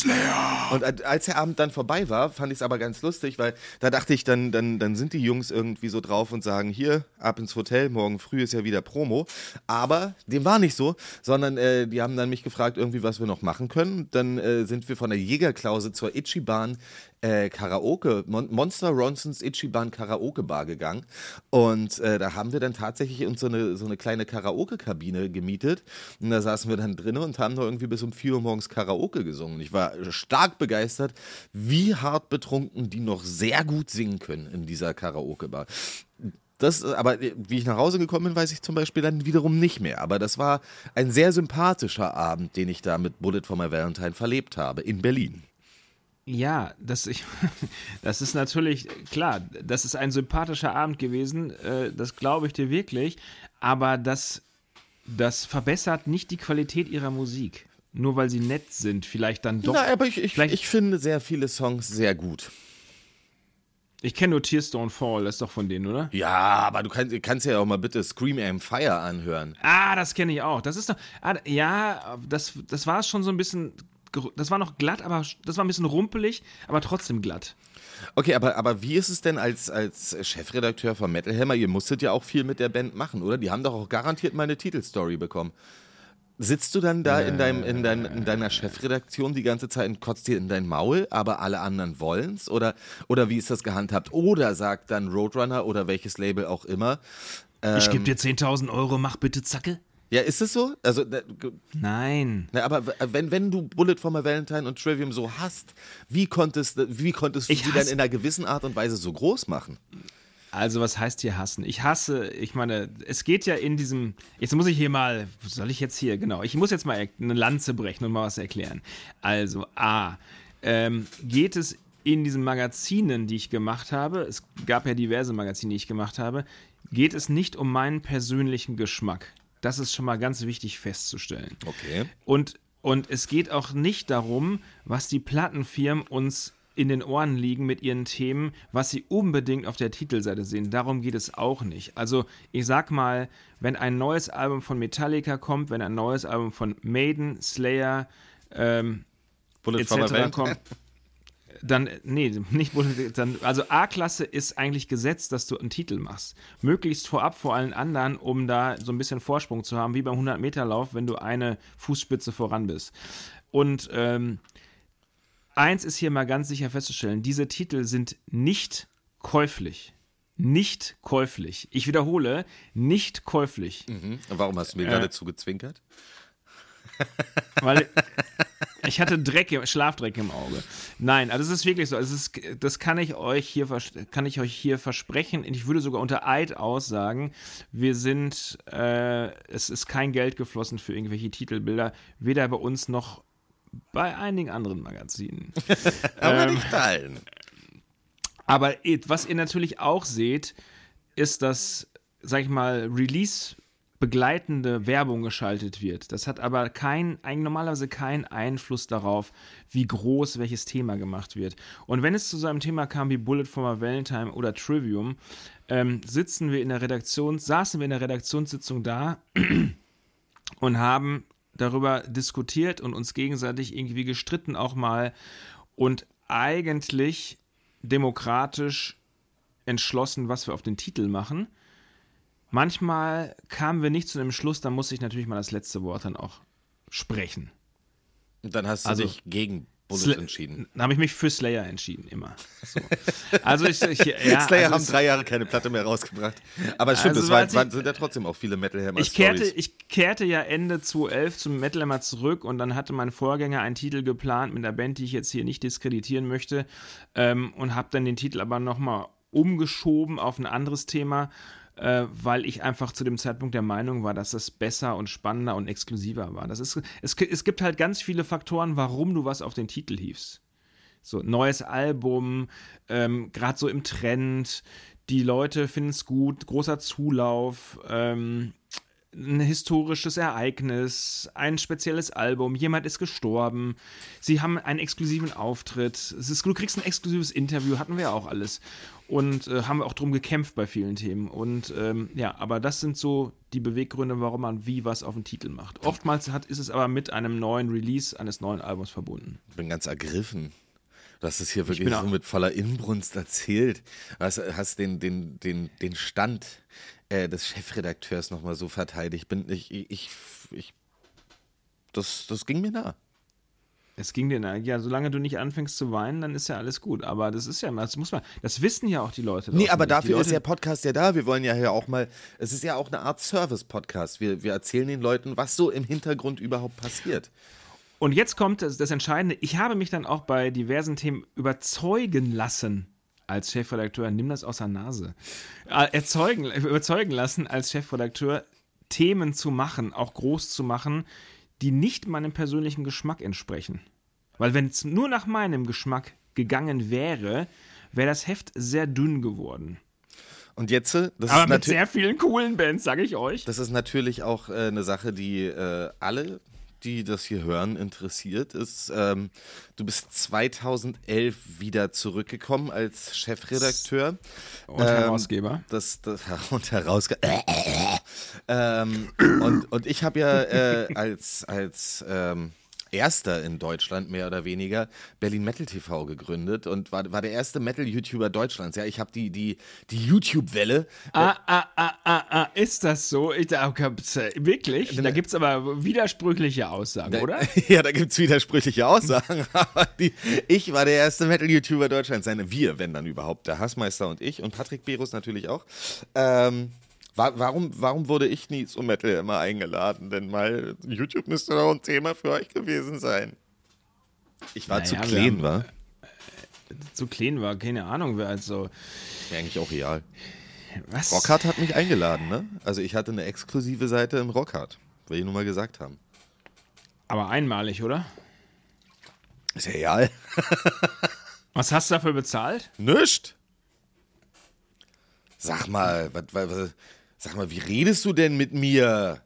und als der Abend dann vorbei war, fand ich es aber ganz lustig, weil da dachte ich, dann, dann, dann sind die Jungs irgendwie so drauf und sagen, hier, ab ins Hotel, morgen früh ist ja wieder Promo. Aber dem war nicht so, sondern äh, die haben dann mich gefragt, irgendwie, was wir noch machen können. Dann äh, sind wir von der Jägerklause zur Ichiban äh, Karaoke, Mon Monster Ronsons Ichiban Karaoke Bar gegangen. Und äh, da haben wir dann tatsächlich uns so eine, so eine kleine Karaoke-Kabine gemietet. Und da saßen wir dann drinnen und haben da irgendwie bis um 4 Uhr morgens Karaoke gesungen. Ich war stark begeistert, wie hart betrunken die noch sehr gut singen können in dieser Karaoke Bar. Das, aber äh, wie ich nach Hause gekommen bin, weiß ich zum Beispiel dann wiederum nicht mehr. Aber das war ein sehr sympathischer Abend, den ich da mit Bullet for My Valentine verlebt habe in Berlin. Ja, das, ich, das ist natürlich, klar, das ist ein sympathischer Abend gewesen, äh, das glaube ich dir wirklich, aber das, das verbessert nicht die Qualität ihrer Musik. Nur weil sie nett sind, vielleicht dann doch. Na, aber ich, ich, ich finde sehr viele Songs sehr gut. Ich kenne nur Tears Don't Fall, das ist doch von denen, oder? Ja, aber du kannst, kannst ja auch mal bitte Scream Aim Fire anhören. Ah, das kenne ich auch. Das ist doch. Ah, ja, das, das war schon so ein bisschen. Das war noch glatt, aber das war ein bisschen rumpelig, aber trotzdem glatt. Okay, aber, aber wie ist es denn als, als Chefredakteur von Metal Hammer? Ihr musstet ja auch viel mit der Band machen, oder? Die haben doch auch garantiert meine Titelstory bekommen. Sitzt du dann da in, deinem, in, dein, in deiner Chefredaktion die ganze Zeit und kotzt dir in dein Maul, aber alle anderen wollen's? Oder, oder wie ist das gehandhabt? Oder sagt dann Roadrunner oder welches Label auch immer, ich gebe dir 10.000 Euro, mach bitte Zacke. Ja, ist es so? Also, Nein. na, aber wenn, wenn du Bullet for My Valentine und Trivium so hast, wie konntest, wie konntest du Ich sie dann in einer gewissen Art und Weise so groß machen? Also, was heißt hier hassen? Ich hasse, ich meine, es geht ja in diesem. Jetzt muss ich hier mal. Was soll ich jetzt hier? Genau. Ich muss jetzt mal eine Lanze brechen und mal was erklären. Also, A. Ähm, geht es in diesen Magazinen, die ich gemacht habe, es gab ja diverse Magazine, die ich gemacht habe, geht es nicht um meinen persönlichen Geschmack. Das ist schon mal ganz wichtig festzustellen. Okay. Und, und es geht auch nicht darum, was die Plattenfirmen uns in den Ohren liegen mit ihren Themen, was sie unbedingt auf der Titelseite sehen. Darum geht es auch nicht. Also ich sag mal, wenn ein neues Album von Metallica kommt, wenn ein neues Album von Maiden, Slayer, ähm, Bullet etc. Kommt, dann, nee, nicht dann, also A-Klasse ist eigentlich gesetzt, dass du einen Titel machst. Möglichst vorab vor allen anderen, um da so ein bisschen Vorsprung zu haben, wie beim 100-Meter-Lauf, wenn du eine Fußspitze voran bist. Und ähm, eins ist hier mal ganz sicher festzustellen, diese Titel sind nicht käuflich. Nicht käuflich. Ich wiederhole, nicht käuflich. Mhm. Warum hast du mir geradezu gezwinkert? Weil ich hatte Dreck, im- Schlafdreck im Auge. Nein, also es ist wirklich so. Es ist, das kann ich euch hier kann ich euch hier versprechen. Ich würde sogar unter Eid aussagen, wir sind, äh, es ist kein Geld geflossen für irgendwelche Titelbilder, weder bei uns noch bei einigen anderen Magazinen. Aber Ähm, nicht allen. Aber was ihr natürlich auch seht, ist, dass, sag ich mal, Release begleitende Werbung geschaltet wird. Das hat aber kein, normalerweise keinen Einfluss darauf, wie groß welches Thema gemacht wird. Und wenn es zu so einem Thema kam wie Bullet for my Valentine oder Trivium, ähm, sitzen wir in der Redaktion, saßen wir in der Redaktionssitzung da und haben darüber diskutiert und uns gegenseitig irgendwie gestritten auch mal und eigentlich demokratisch entschlossen, was wir auf den Titel machen. Manchmal kamen wir nicht zu einem Schluss, da musste ich natürlich mal das letzte Wort dann auch sprechen. Und dann hast du Also- dich gegen Bullet Sla- entschieden. Dann habe ich mich für Slayer entschieden, immer. So. Also ich, ich ja, Slayer also haben drei Jahre keine Platte mehr rausgebracht. Aber es stimmt, Also, es war, als ich- waren, sind ja trotzdem auch viele Metal Hammer Ich kehrte, ich kehrte ja Ende 2011 zum Metal Hammer zurück und dann hatte mein Vorgänger einen Titel geplant mit einer Band, die ich jetzt hier nicht diskreditieren möchte ähm, und habe dann den Titel aber nochmal umgeschoben auf ein anderes Thema, äh, weil ich einfach zu dem Zeitpunkt der Meinung war, dass es besser und spannender und exklusiver war. Das ist, es, es gibt halt ganz viele Faktoren, warum du was auf den Titel hiefst. So, neues Album, ähm, gerade so im Trend, die Leute finden es gut, großer Zulauf, ähm, ein historisches Ereignis, ein spezielles Album, jemand ist gestorben, sie haben einen exklusiven Auftritt, ist, du kriegst ein exklusives Interview, hatten wir ja auch alles. Und äh, haben wir auch drum gekämpft bei vielen Themen. Und ähm, ja, aber das sind so die Beweggründe, warum man wie was auf den Titel macht. Oftmals hat, ist es aber mit einem neuen Release eines neuen Albums verbunden. Ich bin ganz ergriffen. Du hast es hier wirklich so mit voller Inbrunst erzählt. Du hast, hast den, den, den, den Stand äh, des Chefredakteurs nochmal so verteidigt. Ich bin, ich, ich, ich, ich das, das ging mir nah. Es ging dir, na, ja, solange du nicht anfängst zu weinen, dann ist ja alles gut. Aber das ist ja, das muss man, das wissen ja auch die Leute. Nee, aber nicht. Dafür ist der Podcast ja da. Wir wollen ja hier auch mal, es ist ja auch eine Art Service-Podcast. Wir, wir erzählen den Leuten, was so im Hintergrund überhaupt passiert. Und jetzt kommt das, das Entscheidende. Ich habe mich dann auch bei diversen Themen überzeugen lassen als Chefredakteur. Nimm das aus der Nase. Äh, erzeugen, überzeugen lassen als Chefredakteur, Themen zu machen, auch groß zu machen, die nicht meinem persönlichen Geschmack entsprechen. Weil wenn es nur nach meinem Geschmack gegangen wäre, wäre das Heft sehr dünn geworden. Und jetzt, äh, das Aber ist mit sehr vielen coolen Bands, sage ich euch. Das ist natürlich auch äh, eine Sache, die äh, alle, die das hier hören, interessiert. Ist, ähm, du bist 2011 wieder zurückgekommen als Chefredakteur. Und Herausgeber. Das, das und Herausgeber. ähm, und, und ich habe ja äh, als, als ähm, Erster in Deutschland, mehr oder weniger, Berlin Metal TV gegründet und war, war der erste Metal-YouTuber Deutschlands. Ja, ich habe die, die, die YouTube-Welle Ah, ah, ah, ah, ah, ist das so? Ich, da, gab's, äh, wirklich? Da gibt es aber widersprüchliche Aussagen, oder? Ja, da gibt es widersprüchliche Aussagen, aber die, ich war der erste Metal-YouTuber Deutschlands. Seine wir, wenn dann überhaupt. Der Hassmeister und ich und Patrick Berus natürlich auch. Ähm, warum, warum wurde ich nie zum Metal immer eingeladen? Denn mal YouTube müsste doch ein Thema für euch gewesen sein. Ich war Naja, zu klein, haben- war? So klein war, keine Ahnung, wer also. Ja, eigentlich auch real. Was? Rockhard hat mich eingeladen, ne? Also ich hatte eine exklusive Seite im Rockhard. Will ich nur mal gesagt haben. Aber einmalig, oder? Ist ja real. Was hast du dafür bezahlt? Nischt. Sag mal, was, was, sag mal, wie redest du denn mit mir?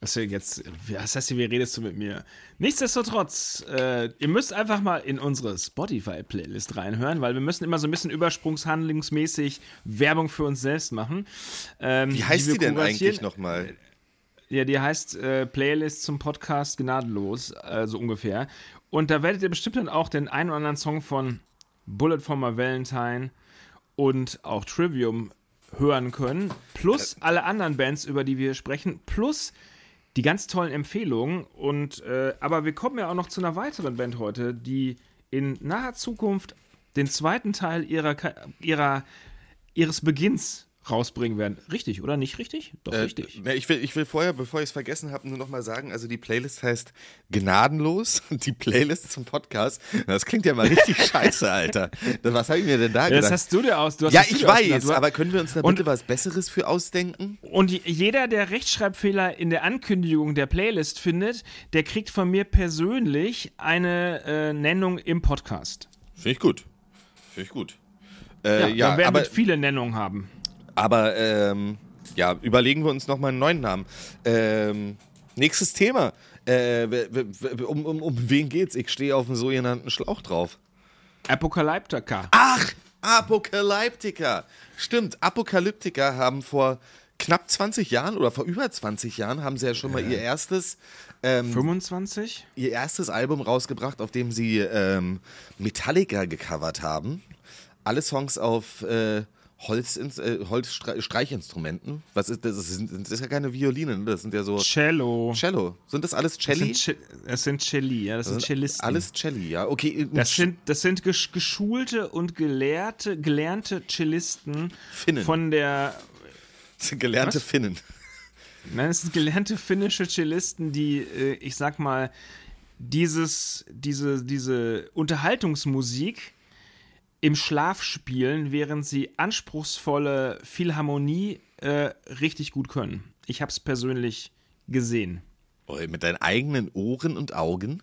Was du jetzt, was heißt hier, wie redest du mit mir? Nichtsdestotrotz, äh, ihr müsst einfach mal in unsere Spotify-Playlist reinhören, weil wir müssen immer so ein bisschen übersprungshandlungsmäßig Werbung für uns selbst machen. Ähm, Wie heißt wir die denn eigentlich nochmal? Ja, die heißt äh, Playlist zum Podcast Gnadenlos, äh, so ungefähr. Und da werdet ihr bestimmt dann auch den einen oder anderen Song von Bullet for My Valentine und auch Trivium hören können. Plus alle anderen Bands, über die wir sprechen. Plus die ganz tollen Empfehlungen. Und, äh, aber wir kommen ja auch noch zu einer weiteren Band heute, die in naher Zukunft den zweiten Teil ihrer, ihrer, ihres Beginns rausbringen werden. Richtig, oder nicht richtig? Doch, Äh, richtig. ne, ich, will, ich will vorher, bevor ich es vergessen habe, nur noch mal sagen, also die Playlist heißt Gnadenlos und die Playlist zum Podcast. Das klingt ja mal richtig scheiße, Alter. Was habe ich mir denn da Ja, das gedacht? hast du dir aus. Du ja, das ich weiß, aber können wir uns da Und- bitte was Besseres für ausdenken? Und je- jeder, der Rechtschreibfehler in der Ankündigung der Playlist findet, der kriegt von mir persönlich eine äh, Nennung im Podcast. Finde ich gut. Finde ich gut. Äh, ja, dann werden aber, wir viele Nennungen haben. Aber ähm, ja, überlegen wir uns noch mal einen neuen Namen. Ähm, nächstes Thema. Äh, um, um, um wen geht's? Ich stehe auf dem sogenannten Schlauch drauf. Apokalyptika. Ach, Apokalyptiker. Stimmt, Apokalyptiker haben vor knapp 20 Jahren oder vor über 20 Jahren haben sie ja schon mal ihr erstes ähm, 25? ihr erstes Album rausgebracht, auf dem sie ähm, Metallica gecovert haben. Alle Songs auf äh, Holz, äh, Holzstreichinstrumenten. Was ist das? Das, sind, das ist ja keine Violine, ne? das sind ja so Cello. Cello. Sind das alles Das Celli? sind, Ce- das sind Celli, ja, das, sind Cellisten. Alles Celli, ja. Okay, Das sind, das sind gesch geschulte und gelehrte, gelernte Cellisten Finnen. von der. gelernte Was? Finnen. Nein, es sind gelernte finnische Cellisten, die, äh, ich sag mal, dieses, diese, diese Unterhaltungsmusik im Schlaf spielen, während sie anspruchsvolle Philharmonie äh, richtig gut können. Ich habe es persönlich gesehen. Mit deinen eigenen Ohren und Augen?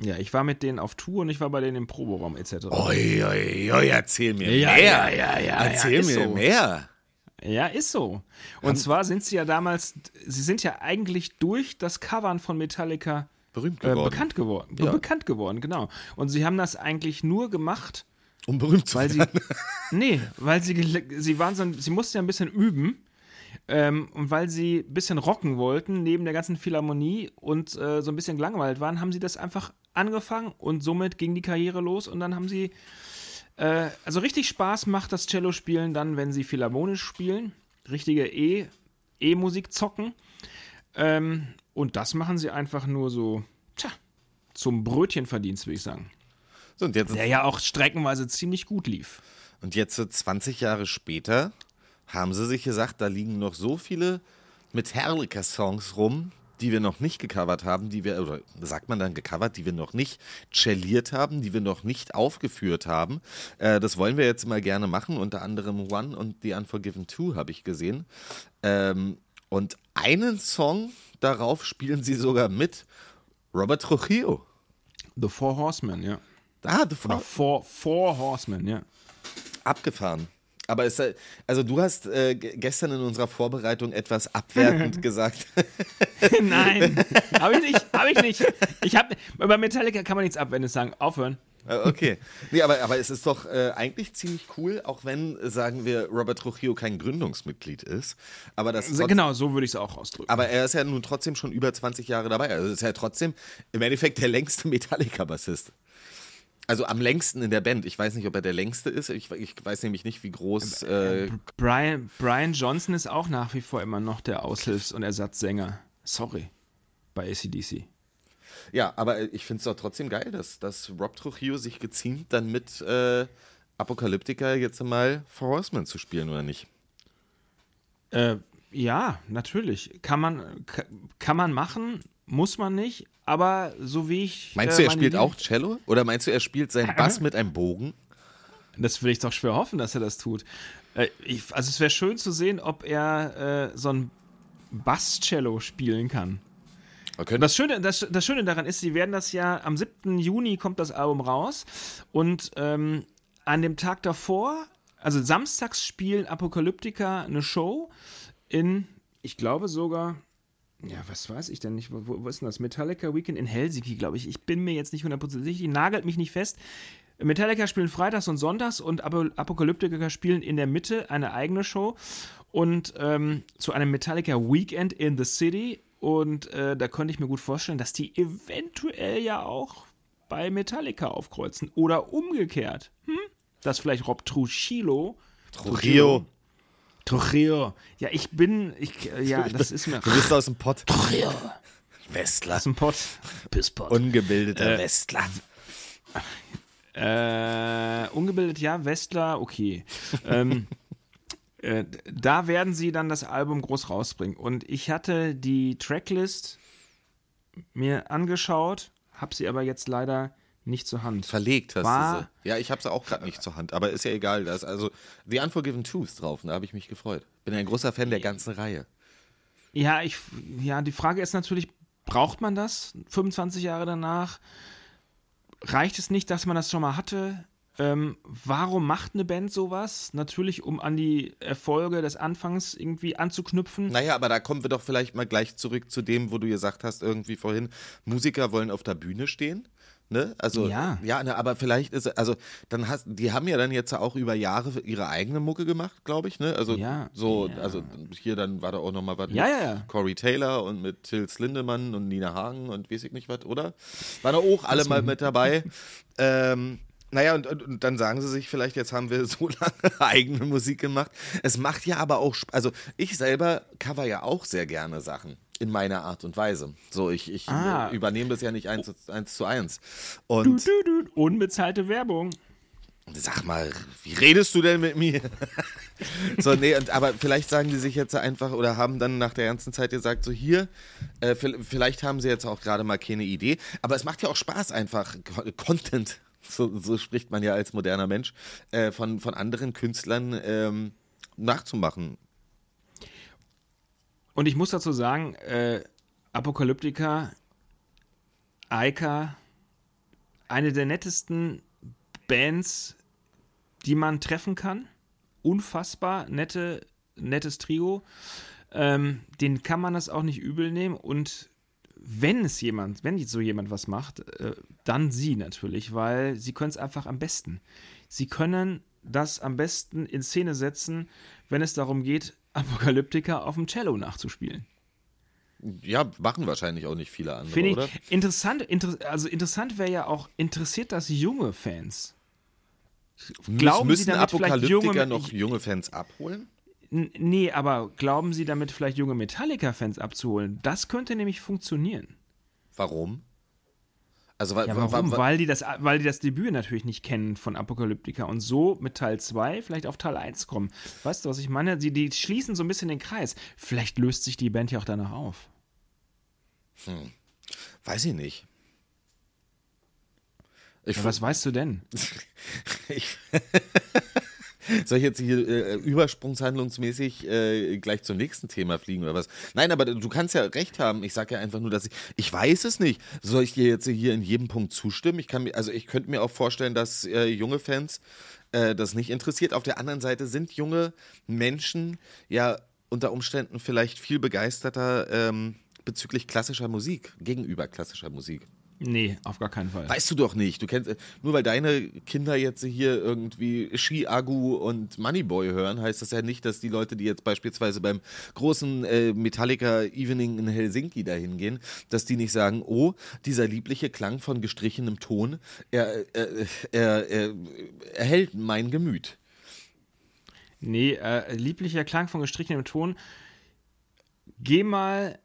Ja, ich war mit denen auf Tour und ich war bei denen im Proberaum etc. Oi, oi, oi, erzähl mir Ja, mehr. ja, ja, ja, Erzähl ja, mir so. mehr. Ja, ist so. Und zwar sind sie ja damals, sie sind ja eigentlich durch das Covern von Metallica Berühmt äh, geworden. bekannt geworden. Ja. Bekannt geworden, genau. Und sie haben das eigentlich nur gemacht, Um berühmt zu weil sie. werden. nee, weil sie, sie waren so, ein- sie mussten ja ein bisschen üben. Ähm, und weil sie ein bisschen rocken wollten, neben der ganzen Philharmonie und äh, so ein bisschen gelangweilt waren, haben sie das einfach angefangen und somit ging die Karriere los und dann haben sie. Äh, also richtig Spaß macht das Cello-Spielen dann, wenn sie philharmonisch spielen. Richtige E- E-Musik zocken. Ähm, und das machen sie einfach nur so, tja, zum Brötchenverdienst, würde ich sagen. So, und, jetzt, Der ja auch streckenweise ziemlich gut lief. und jetzt, so 20 Jahre später, haben sie sich gesagt, da liegen noch so viele Metallica-Songs rum, die wir noch nicht gecovert haben, die wir, oder sagt man dann gecovert, die wir noch nicht celliert haben, die wir noch nicht aufgeführt haben. Äh, das wollen wir jetzt mal gerne machen, unter anderem One und The Unforgiven 2 habe ich gesehen. Ähm, und einen Song darauf spielen sie sogar mit Robert Trujillo. The Four Horsemen, ja. Ah, The Oder Four, Four Horsemen, ja. Abgefahren. Aber es, also du hast äh, ge- gestern in unserer Vorbereitung etwas abwertend gesagt. Nein, habe ich nicht, habe ich nicht. Ich hab, über Metallica kann man nichts Abwendendes sagen. Aufhören. Äh, okay. Nee, aber, aber es ist doch äh, eigentlich ziemlich cool, auch wenn, sagen wir, Robert Trujillo kein Gründungsmitglied ist. Aber das trotz- Genau, so würde ich es auch ausdrücken. Aber er ist ja nun trotzdem schon über 20 Jahre dabei. Also ist ja trotzdem im Endeffekt der längste Metallica-Bassist. Also am längsten in der Band. Ich weiß nicht, ob er der längste ist. Ich, ich weiß nämlich nicht, wie groß. Äh, Brian, Brian Johnson ist auch nach wie vor immer noch der Aushilfs- und Ersatzsänger. Sorry. Bei ACDC. Ja, aber ich finde es doch trotzdem geil, dass, dass Rob Trujillo sich geziemt dann mit äh, Apokalyptika jetzt mal For Horsemen zu spielen, oder nicht? Äh, ja, natürlich. Kann man, ka- kann man machen, muss man nicht. Aber so wie ich. Meinst äh, du, er spielt auch Cello? Oder meinst du, er spielt seinen Bass mit einem Bogen? Das will ich doch schwer hoffen, dass er das tut. Äh, ich, also es wäre schön zu sehen, ob er äh, so ein Bass-Cello spielen kann. Okay. Das Schöne, das, das Schöne daran ist, sie werden das ja, am 7. Juni kommt das Album raus und ähm, an dem Tag davor, also samstags spielen Apokalyptika eine Show in, ich glaube sogar, ja, was weiß ich denn nicht, wo, wo ist denn das? Metallica Weekend in Helsinki, glaube ich. Ich bin mir jetzt nicht hundertprozentig sicher, nagelt mich nicht fest. Metallica spielen freitags und sonntags und Apo- Apokalyptiker spielen in der Mitte eine eigene Show und ähm, zu einem Metallica Weekend in the City. Und äh, da könnte ich mir gut vorstellen, dass die eventuell ja auch bei Metallica aufkreuzen. Oder umgekehrt. Hm? Dass vielleicht Rob Trujillo. Trujillo. Trujillo. Ja, ich bin. Ich, ja, das ist mir. Du bist aus dem Pott. Trujillo. Westler. Aus dem Pott. Pisspott. Ungebildeter Äh, Westler. Äh, ungebildet, ja, Westler, okay. ähm, Äh, da werden sie dann das Album groß rausbringen. Und ich hatte die Tracklist mir angeschaut, habe sie aber jetzt leider nicht zur Hand. Verlegt hast War- du sie. Ja, ich habe sie auch gerade nicht zur Hand, aber ist ja egal. Da ist also The Unforgiven Truth drauf, und da habe ich mich gefreut. Bin ein großer Fan der ganzen Reihe. Ja, ich, ja, die Frage ist natürlich, braucht man das 25 Jahre danach? Reicht es nicht, dass man das schon mal hatte? Ähm, warum macht eine Band sowas? Natürlich, um an die Erfolge des Anfangs irgendwie anzuknüpfen. Naja, aber da kommen wir doch vielleicht mal gleich zurück zu dem, wo du gesagt hast, irgendwie vorhin, Musiker wollen auf der Bühne stehen. Ne? Also, Ja. ja, ne, aber vielleicht ist, also, dann hast, die haben ja dann jetzt auch über Jahre ihre eigene Mucke gemacht, glaube ich, ne? Also, Ja, so, ja. also, hier dann war da auch nochmal was Ja, mit ja. Corey Taylor und mit Tils Lindemann und Nina Hagen und weiß ich nicht was, oder? Waren da auch alle mal mit dabei. ähm, naja, und, und, und dann sagen sie sich vielleicht, jetzt haben wir so lange eigene Musik gemacht. Es macht ja aber auch, also ich selber cover ja auch sehr gerne Sachen in meiner Art und Weise. So, ich, ich Ah. übernehme das ja nicht eins, zu- eins zu eins. Du, Und du, du, unbezahlte Werbung. sag mal, wie redest du denn mit mir? so, nee, und, aber vielleicht sagen die sich jetzt einfach oder haben dann nach der ganzen Zeit gesagt, so hier, äh, vi- vielleicht haben sie jetzt auch gerade mal keine Idee, aber es macht ja auch Spaß einfach, Co- Content, so, so spricht man ja als moderner Mensch, äh, von, von anderen Künstlern ähm, nachzumachen. Und ich muss dazu sagen, äh, Apokalyptika, Aika, eine der nettesten Bands, die man treffen kann. Unfassbar nette, nettes Trio. Ähm, den kann man das auch nicht übel nehmen. Und wenn es jemand, wenn so jemand was macht, äh, dann sie natürlich, weil sie können es einfach am besten. Sie können das am besten in Szene setzen, wenn es darum geht, Apokalyptika auf dem Cello nachzuspielen. Ja, machen wahrscheinlich auch nicht viele andere, Finde oder? ich interessant, inter, also interessant wäre ja auch, interessiert das junge Fans? Glauben Müssen Sie damit vielleicht Apokalyptiker junge, noch junge Fans abholen? Nee, aber glauben Sie damit vielleicht junge Metallica-Fans abzuholen? Das könnte nämlich funktionieren. Warum? Also, wa- Ja, wa- warum? wa- Weil die, das, weil die das Debüt natürlich nicht kennen von Apokalyptika und so mit Teil 2 vielleicht auf Teil 1 kommen. Weißt du, was ich meine? Die, die schließen so ein bisschen den Kreis. Vielleicht löst sich die Band ja auch danach auf. weiß ich nicht. Ich, Ja, was weißt du denn? ich Soll ich jetzt hier äh, übersprungshandlungsmäßig äh, gleich zum nächsten Thema fliegen oder was? Nein, aber du kannst ja recht haben. Ich sage ja einfach nur, dass ich. Ich weiß es nicht. Soll ich dir jetzt hier in jedem Punkt zustimmen? Ich kann mir, also ich könnte mir auch vorstellen, dass äh, junge Fans äh, das nicht interessiert. Auf der anderen Seite sind junge Menschen ja unter Umständen vielleicht viel begeisterter ähm, bezüglich klassischer Musik, gegenüber klassischer Musik. Nee, auf gar keinen Fall. Weißt du doch nicht. Du kennst, nur weil deine Kinder jetzt hier irgendwie Ski-Agu und Moneyboy hören, heißt das ja nicht, dass die Leute, die jetzt beispielsweise beim großen äh, Metallica Evening in Helsinki dahin gehen, dass die nicht sagen, oh, dieser liebliche Klang von gestrichenem Ton, er, er, er, er erhält mein Gemüt. Nee, äh, lieblicher Klang von gestrichenem Ton. Geh mal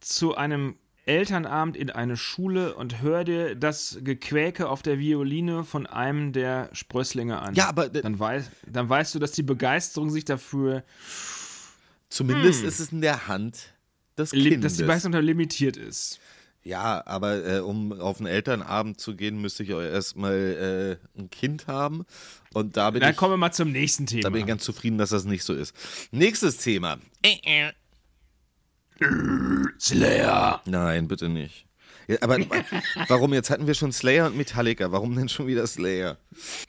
zu einem Elternabend in eine Schule und hör dir das Gequäke auf der Violine von einem der Sprösslinge an. Ja, aber- Dann, weiß, dann weißt du, dass die Begeisterung sich dafür, Zumindest ist es in der Hand des Kindes. dass die Begeisterung limitiert ist. Ja, aber äh, um auf einen Elternabend zu gehen, müsste ich erstmal äh, ein Kind haben. Und da bin Dann ich. kommen wir mal zum nächsten Thema. Da bin ich ganz zufrieden, dass das nicht so ist. Nächstes Thema. Slayer. Nein, bitte nicht. Ja, aber wa- warum? Jetzt hatten wir schon Slayer und Metallica. Warum denn schon wieder Slayer?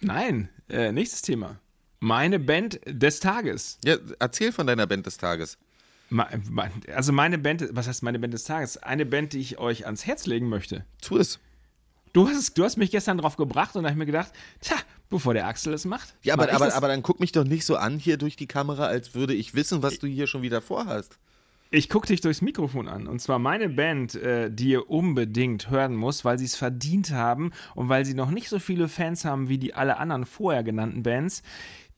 Nein, äh, nächstes Thema. Meine Band des Tages. Ja, erzähl von deiner Band des Tages. Also meine Band, was heißt meine Band des Tages? Eine Band, die ich euch ans Herz legen möchte. Tu es. Du hast, du hast mich gestern drauf gebracht und da habe ich mir gedacht, tja, bevor der Axel es macht. Ja, mach aber, ich aber, aber dann guck mich doch nicht so an hier durch die Kamera, als würde ich wissen, was du hier schon wieder vorhast. Ich gucke dich durchs Mikrofon an. Und zwar meine Band, äh, die ihr unbedingt hören muss, weil sie es verdient haben und weil sie noch nicht so viele Fans haben wie die alle anderen vorher genannten Bands,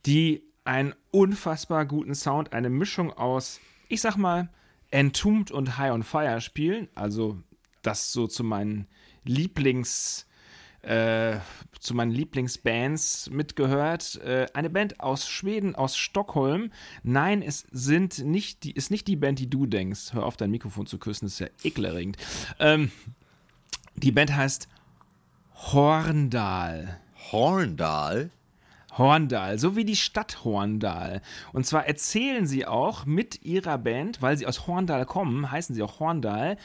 die einen unfassbar guten Sound, eine Mischung aus, ich sag mal, Entombed und High on Fire spielen. Also das so zu meinen Lieblings äh, zu meinen Lieblingsbands mitgehört. Äh, eine Band aus Schweden, aus Stockholm. Nein, es sind nicht die, ist nicht die Band, die du denkst. Hör auf, dein Mikrofon zu küssen, das ist ja ekelerregend. Ähm, die Band heißt Horndal. Horndal. Horndal, so wie die Stadt Horndal. Und zwar erzählen sie auch mit ihrer Band, weil sie aus Horndal kommen, heißen sie auch Horndal.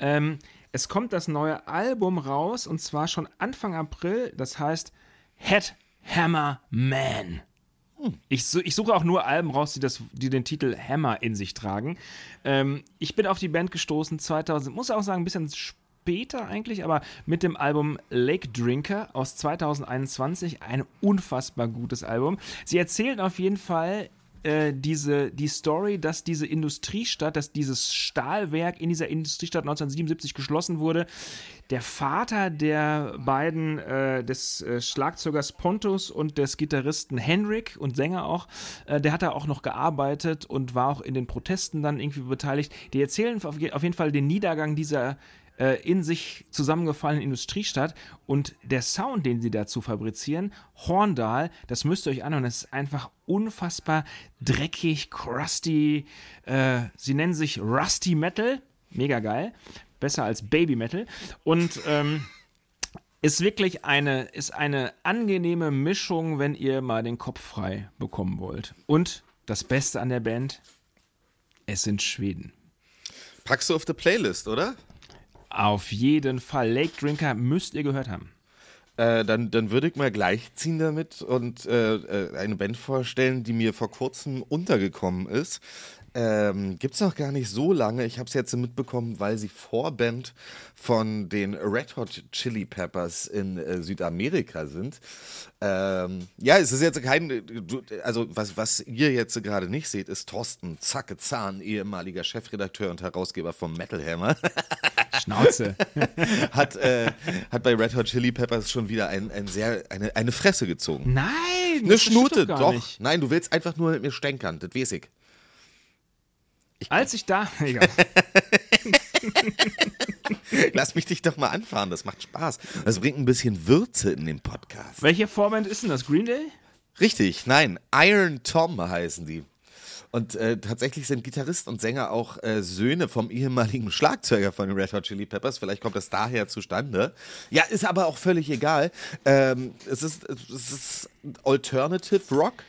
Ähm, es kommt das neue Album raus und zwar schon Anfang April, das heißt Head Hammer Man. Ich, su- ich suche auch nur Alben raus, die, das, die den Titel Hammer in sich tragen. Ähm, ich bin auf die Band gestoßen 2000, muss auch sagen, ein bisschen später eigentlich, aber mit dem Album Lake Drinker aus 2021. Ein unfassbar gutes Album. Sie erzählen auf jeden Fall äh, diese, die Story, dass diese Industriestadt, dass dieses Stahlwerk in dieser Industriestadt 1977 geschlossen wurde. Der Vater der beiden, äh, des äh, Schlagzeugers Pontus und des Gitarristen Henrik und Sänger auch, äh, der hat da auch noch gearbeitet und war auch in den Protesten dann irgendwie beteiligt. Die erzählen auf, auf jeden Fall den Niedergang dieser äh, in sich zusammengefallenen Industriestadt und der Sound, den sie dazu fabrizieren, Horndal, das müsst ihr euch anhören, das ist einfach unfassbar dreckig, crusty, äh, sie nennen sich Rusty Metal, mega geil, besser als Baby Metal und ähm, ist wirklich eine, ist eine angenehme Mischung, wenn ihr mal den Kopf frei bekommen wollt. Und das Beste an der Band, es sind Schweden. Packst du auf die Playlist, oder? Auf jeden Fall. Lake Drinker müsst ihr gehört haben. Äh, dann, dann würde ich mal gleich ziehen damit und äh, äh, eine Band vorstellen, die mir vor kurzem untergekommen ist. Ähm, Gibt es noch gar nicht so lange. Ich habe es jetzt mitbekommen, weil sie Vorband von den Red Hot Chili Peppers in äh, Südamerika sind. Ähm, ja, es ist jetzt kein, du- also was, was ihr jetzt gerade nicht seht, ist Thorsten Zacke Zahn, ehemaliger Chefredakteur und Herausgeber vom Metal Hammer. Schnauze. hat, äh, hat bei Red Hot Chili Peppers schon wieder ein, ein sehr, eine, eine Fresse gezogen. Nein! Eine Schnute, doch. Nicht. Nein, du willst einfach nur mit mir stänkern, das weiß ich. Als ich da. Egal. Lass mich dich doch mal anfahren, das macht Spaß. Das bringt ein bisschen Würze in den Podcast. Welche Vorband ist denn das? Green Day? Richtig, nein, Iron Tom heißen die. Und äh, tatsächlich sind Gitarrist und Sänger auch äh, Söhne vom ehemaligen Schlagzeuger von den Red Hot Chili Peppers. Vielleicht kommt das daher zustande. Ja, ist aber auch völlig egal. Ähm, es, ist, es ist Alternative Rock.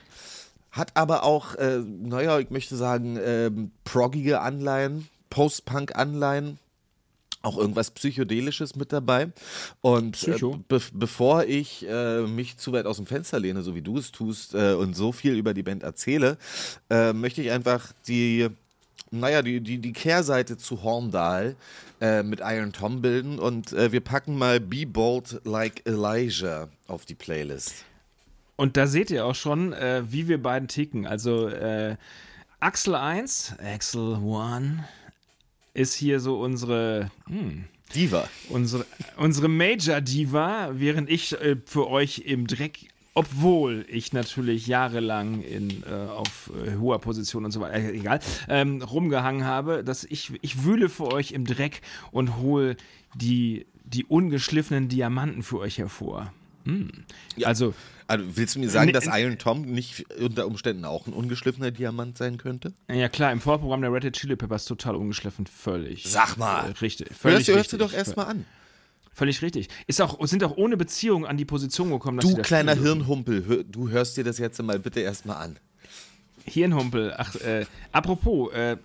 Hat aber auch, äh, naja, ich möchte sagen, ähm, proggige Anleihen, Post-Punk-Anleihen, auch irgendwas Psychedelisches mit dabei. Und äh, be bevor ich äh, mich zu weit aus dem Fenster lehne, so wie du es tust, äh, und so viel über die Band erzähle, äh, möchte ich einfach die, naja, die, die, die Kehrseite zu Horndal äh, mit Iron Tom bilden und äh, wir packen mal Be Bold Like Elijah auf die Playlist. Und da seht ihr auch schon, äh, wie wir beiden ticken. Also äh, Axel 1, Axel 1 ist hier so unsere, hm, Diva. unsere, unsere Major Diva, während ich äh, für euch im Dreck, obwohl ich natürlich jahrelang in, äh, auf äh, hoher Position und so weiter, äh, egal, ähm, rumgehangen habe, dass ich, ich wühle für euch im Dreck und hole die, die ungeschliffenen Diamanten für euch hervor. Hm. Also, Also willst du mir sagen, Nee, dass äh, Iron Tom nicht unter Umständen auch ein ungeschliffener Diamant sein könnte? ja klar, im Vorprogramm der Red Hot Chili Peppers total ungeschliffen, völlig. Sag mal. Äh, richtig, völlig Hörst, hörst du richtig. doch erstmal an. Völlig richtig. Ist auch, sind auch ohne Beziehung an die Position gekommen, dass Du kleiner. Hirnhumpel, hör, du hörst dir das jetzt mal bitte erstmal an. Hirnhumpel. Ach, äh, apropos, äh,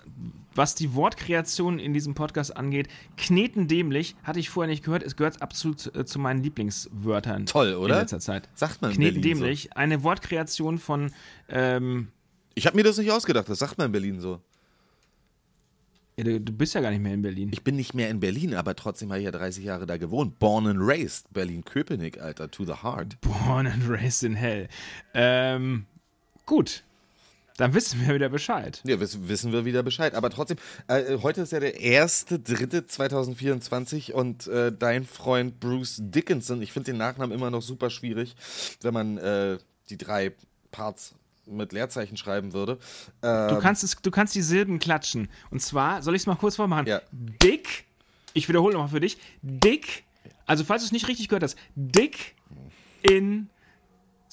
was die Wortkreation in diesem Podcast angeht, knetendämlich, hatte ich vorher nicht gehört, es gehört absolut äh, zu meinen Lieblingswörtern. Toll, oder? In letzter Zeit. Sagt man in Berlin Knetendämlich, eine Wortkreation von, ähm, Ich habe mir das nicht ausgedacht, das sagt man in Berlin so. ja, du, du bist ja gar nicht mehr in Berlin. Ich bin nicht mehr in Berlin, aber trotzdem habe ich ja 30 Jahre da gewohnt. Born and raised, Berlin-Köpenick, Alter, to the heart. Born and raised in hell. Ähm, gut. Dann wissen wir wieder Bescheid. Ja, wissen, wir wieder Bescheid. Aber trotzdem, äh, heute ist ja der 1.3.2024 und äh, dein Freund Bruce Dickinson, ich finde den Nachnamen immer noch super schwierig, wenn man äh, die drei Parts mit Leerzeichen schreiben würde. Äh, Du kannst, es, du kannst die Silben klatschen. Und zwar, soll ich es mal kurz vormachen? Ja. Dick, ich wiederhole nochmal für dich, Dick, Also, falls du es nicht richtig gehört hast, Dick in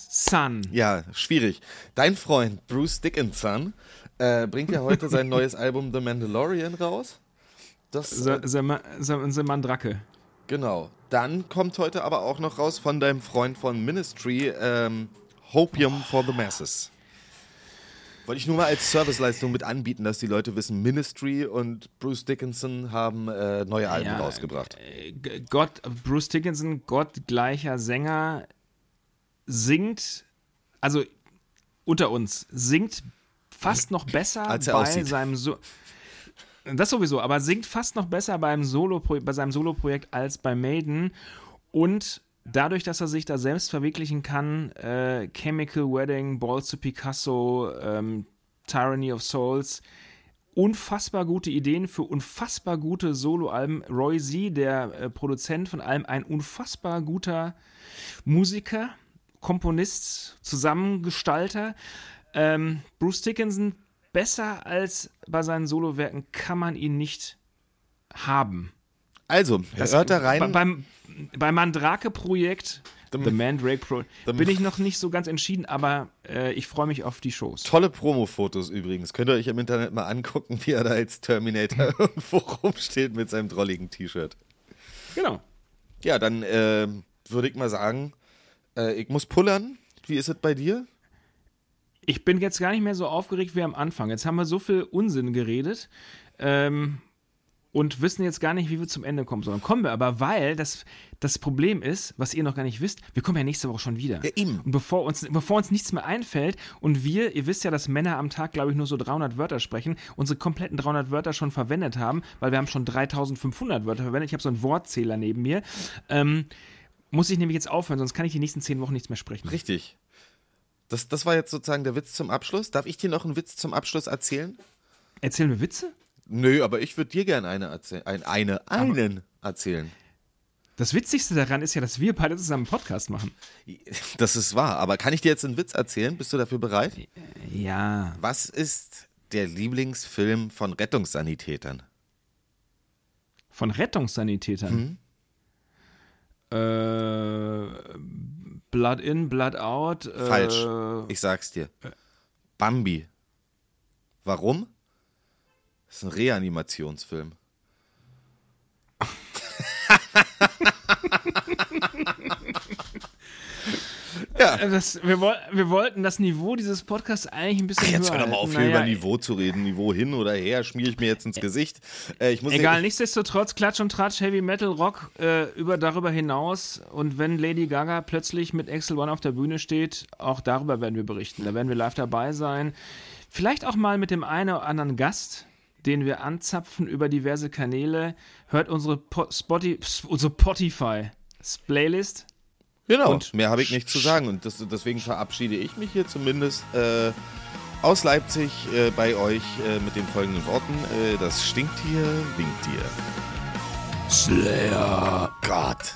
Sun. Ja, schwierig. Dein Freund Bruce Dickinson äh, bringt ja heute sein neues Album The Mandalorian raus. Das, äh, The Mandrake. genau. Dann kommt heute aber auch noch raus von deinem Freund von Ministry, ähm, Hopium for the Masses. Wollte ich nur mal als Serviceleistung mit anbieten, dass die Leute wissen, Ministry und Bruce Dickinson haben äh, neue Alben rausgebracht. äh, Gott, Bruce Dickinson, gottgleicher Sänger, singt, also unter uns, singt fast noch besser Als er bei aussieht. seinem so das sowieso, aber singt fast noch besser beim Solo bei seinem Soloprojekt als bei Maiden und dadurch, dass er sich da selbst verwirklichen kann, äh, Chemical Wedding, Balls to Picasso, ähm, Tyranny of Souls, unfassbar gute Ideen für unfassbar gute Soloalben. Roy Z, der äh, Produzent von allem, ein unfassbar guter Musiker, Komponist, Zusammengestalter. Ähm, Bruce Dickinson, besser als bei seinen Solowerken kann man ihn nicht haben. Also, hört da rein. Bei, beim, beim Mandrake-Projekt, The, Mandrake Pro, bin ich noch nicht so ganz entschieden, aber äh, ich freue mich auf die Shows. Tolle Promo-Fotos übrigens. Könnt ihr euch im Internet mal angucken, wie er da als Terminator irgendwo rumsteht mit seinem drolligen T-Shirt. Genau. Ja, dann ähm, würde ich mal sagen, äh, ich muss pullern. Wie ist es bei dir? Ich bin jetzt gar nicht mehr so aufgeregt wie am Anfang. Jetzt haben wir so viel Unsinn geredet ähm, und wissen jetzt gar nicht, wie wir zum Ende kommen sollen. Kommen wir aber, weil das, das Problem ist, was ihr noch gar nicht wisst, wir kommen ja nächste Woche schon wieder. Ja, eben. Und bevor uns, bevor uns nichts mehr einfällt und wir, ihr wisst ja, dass Männer am Tag, glaube ich, nur so 300 Wörter sprechen, unsere kompletten 300 Wörter schon verwendet haben, weil wir haben schon 3500 Wörter verwendet. Ich habe so einen Wortzähler neben mir. Ähm, muss ich nämlich jetzt aufhören, sonst kann ich die nächsten zehn Wochen nichts mehr sprechen. Richtig. Das, das war jetzt sozusagen der Witz zum Abschluss. Darf ich dir noch einen Witz zum Abschluss erzählen? Erzählen wir Witze? Nö, aber ich würde dir gerne eine erzählen. Ein, eine, einen erzählen. Das Witzigste daran ist ja, dass wir beide zusammen einen Podcast machen. Das ist wahr. Aber kann ich dir jetzt einen Witz erzählen? Bist du dafür bereit? Ja. Was ist der Lieblingsfilm von Rettungssanitätern? Von Rettungssanitätern. Äh, Blood in, Blood out. Äh, Falsch. Ich sag's dir. Bambi. Warum? Das ist ein Reanimationsfilm. ja. äh, Das, wir, wir wollten das Niveau dieses Podcasts eigentlich ein bisschen Jetzt höher hör doch mal auf, hier Naja, über Niveau zu reden. Niveau hin oder her, schmier ich mir jetzt ins Gesicht. Äh, ich muss Egal, nichtsdestotrotz, Klatsch und Tratsch, Heavy Metal, Rock, äh, über darüber hinaus. Und wenn Lady Gaga plötzlich mit Excel One auf der Bühne steht, auch darüber werden wir berichten. Da werden wir live dabei sein. Vielleicht auch mal mit dem einen oder anderen Gast, den wir anzapfen über diverse Kanäle. Hört unsere, po Spotify, unsere Spotify Playlist. Genau, Und- mehr habe ich nicht zu sagen. Und das, deswegen verabschiede ich mich hier zumindest äh, aus Leipzig äh, bei euch äh, mit den folgenden Worten. Äh, das stinkt hier, winkt hier. Slayer. Gott.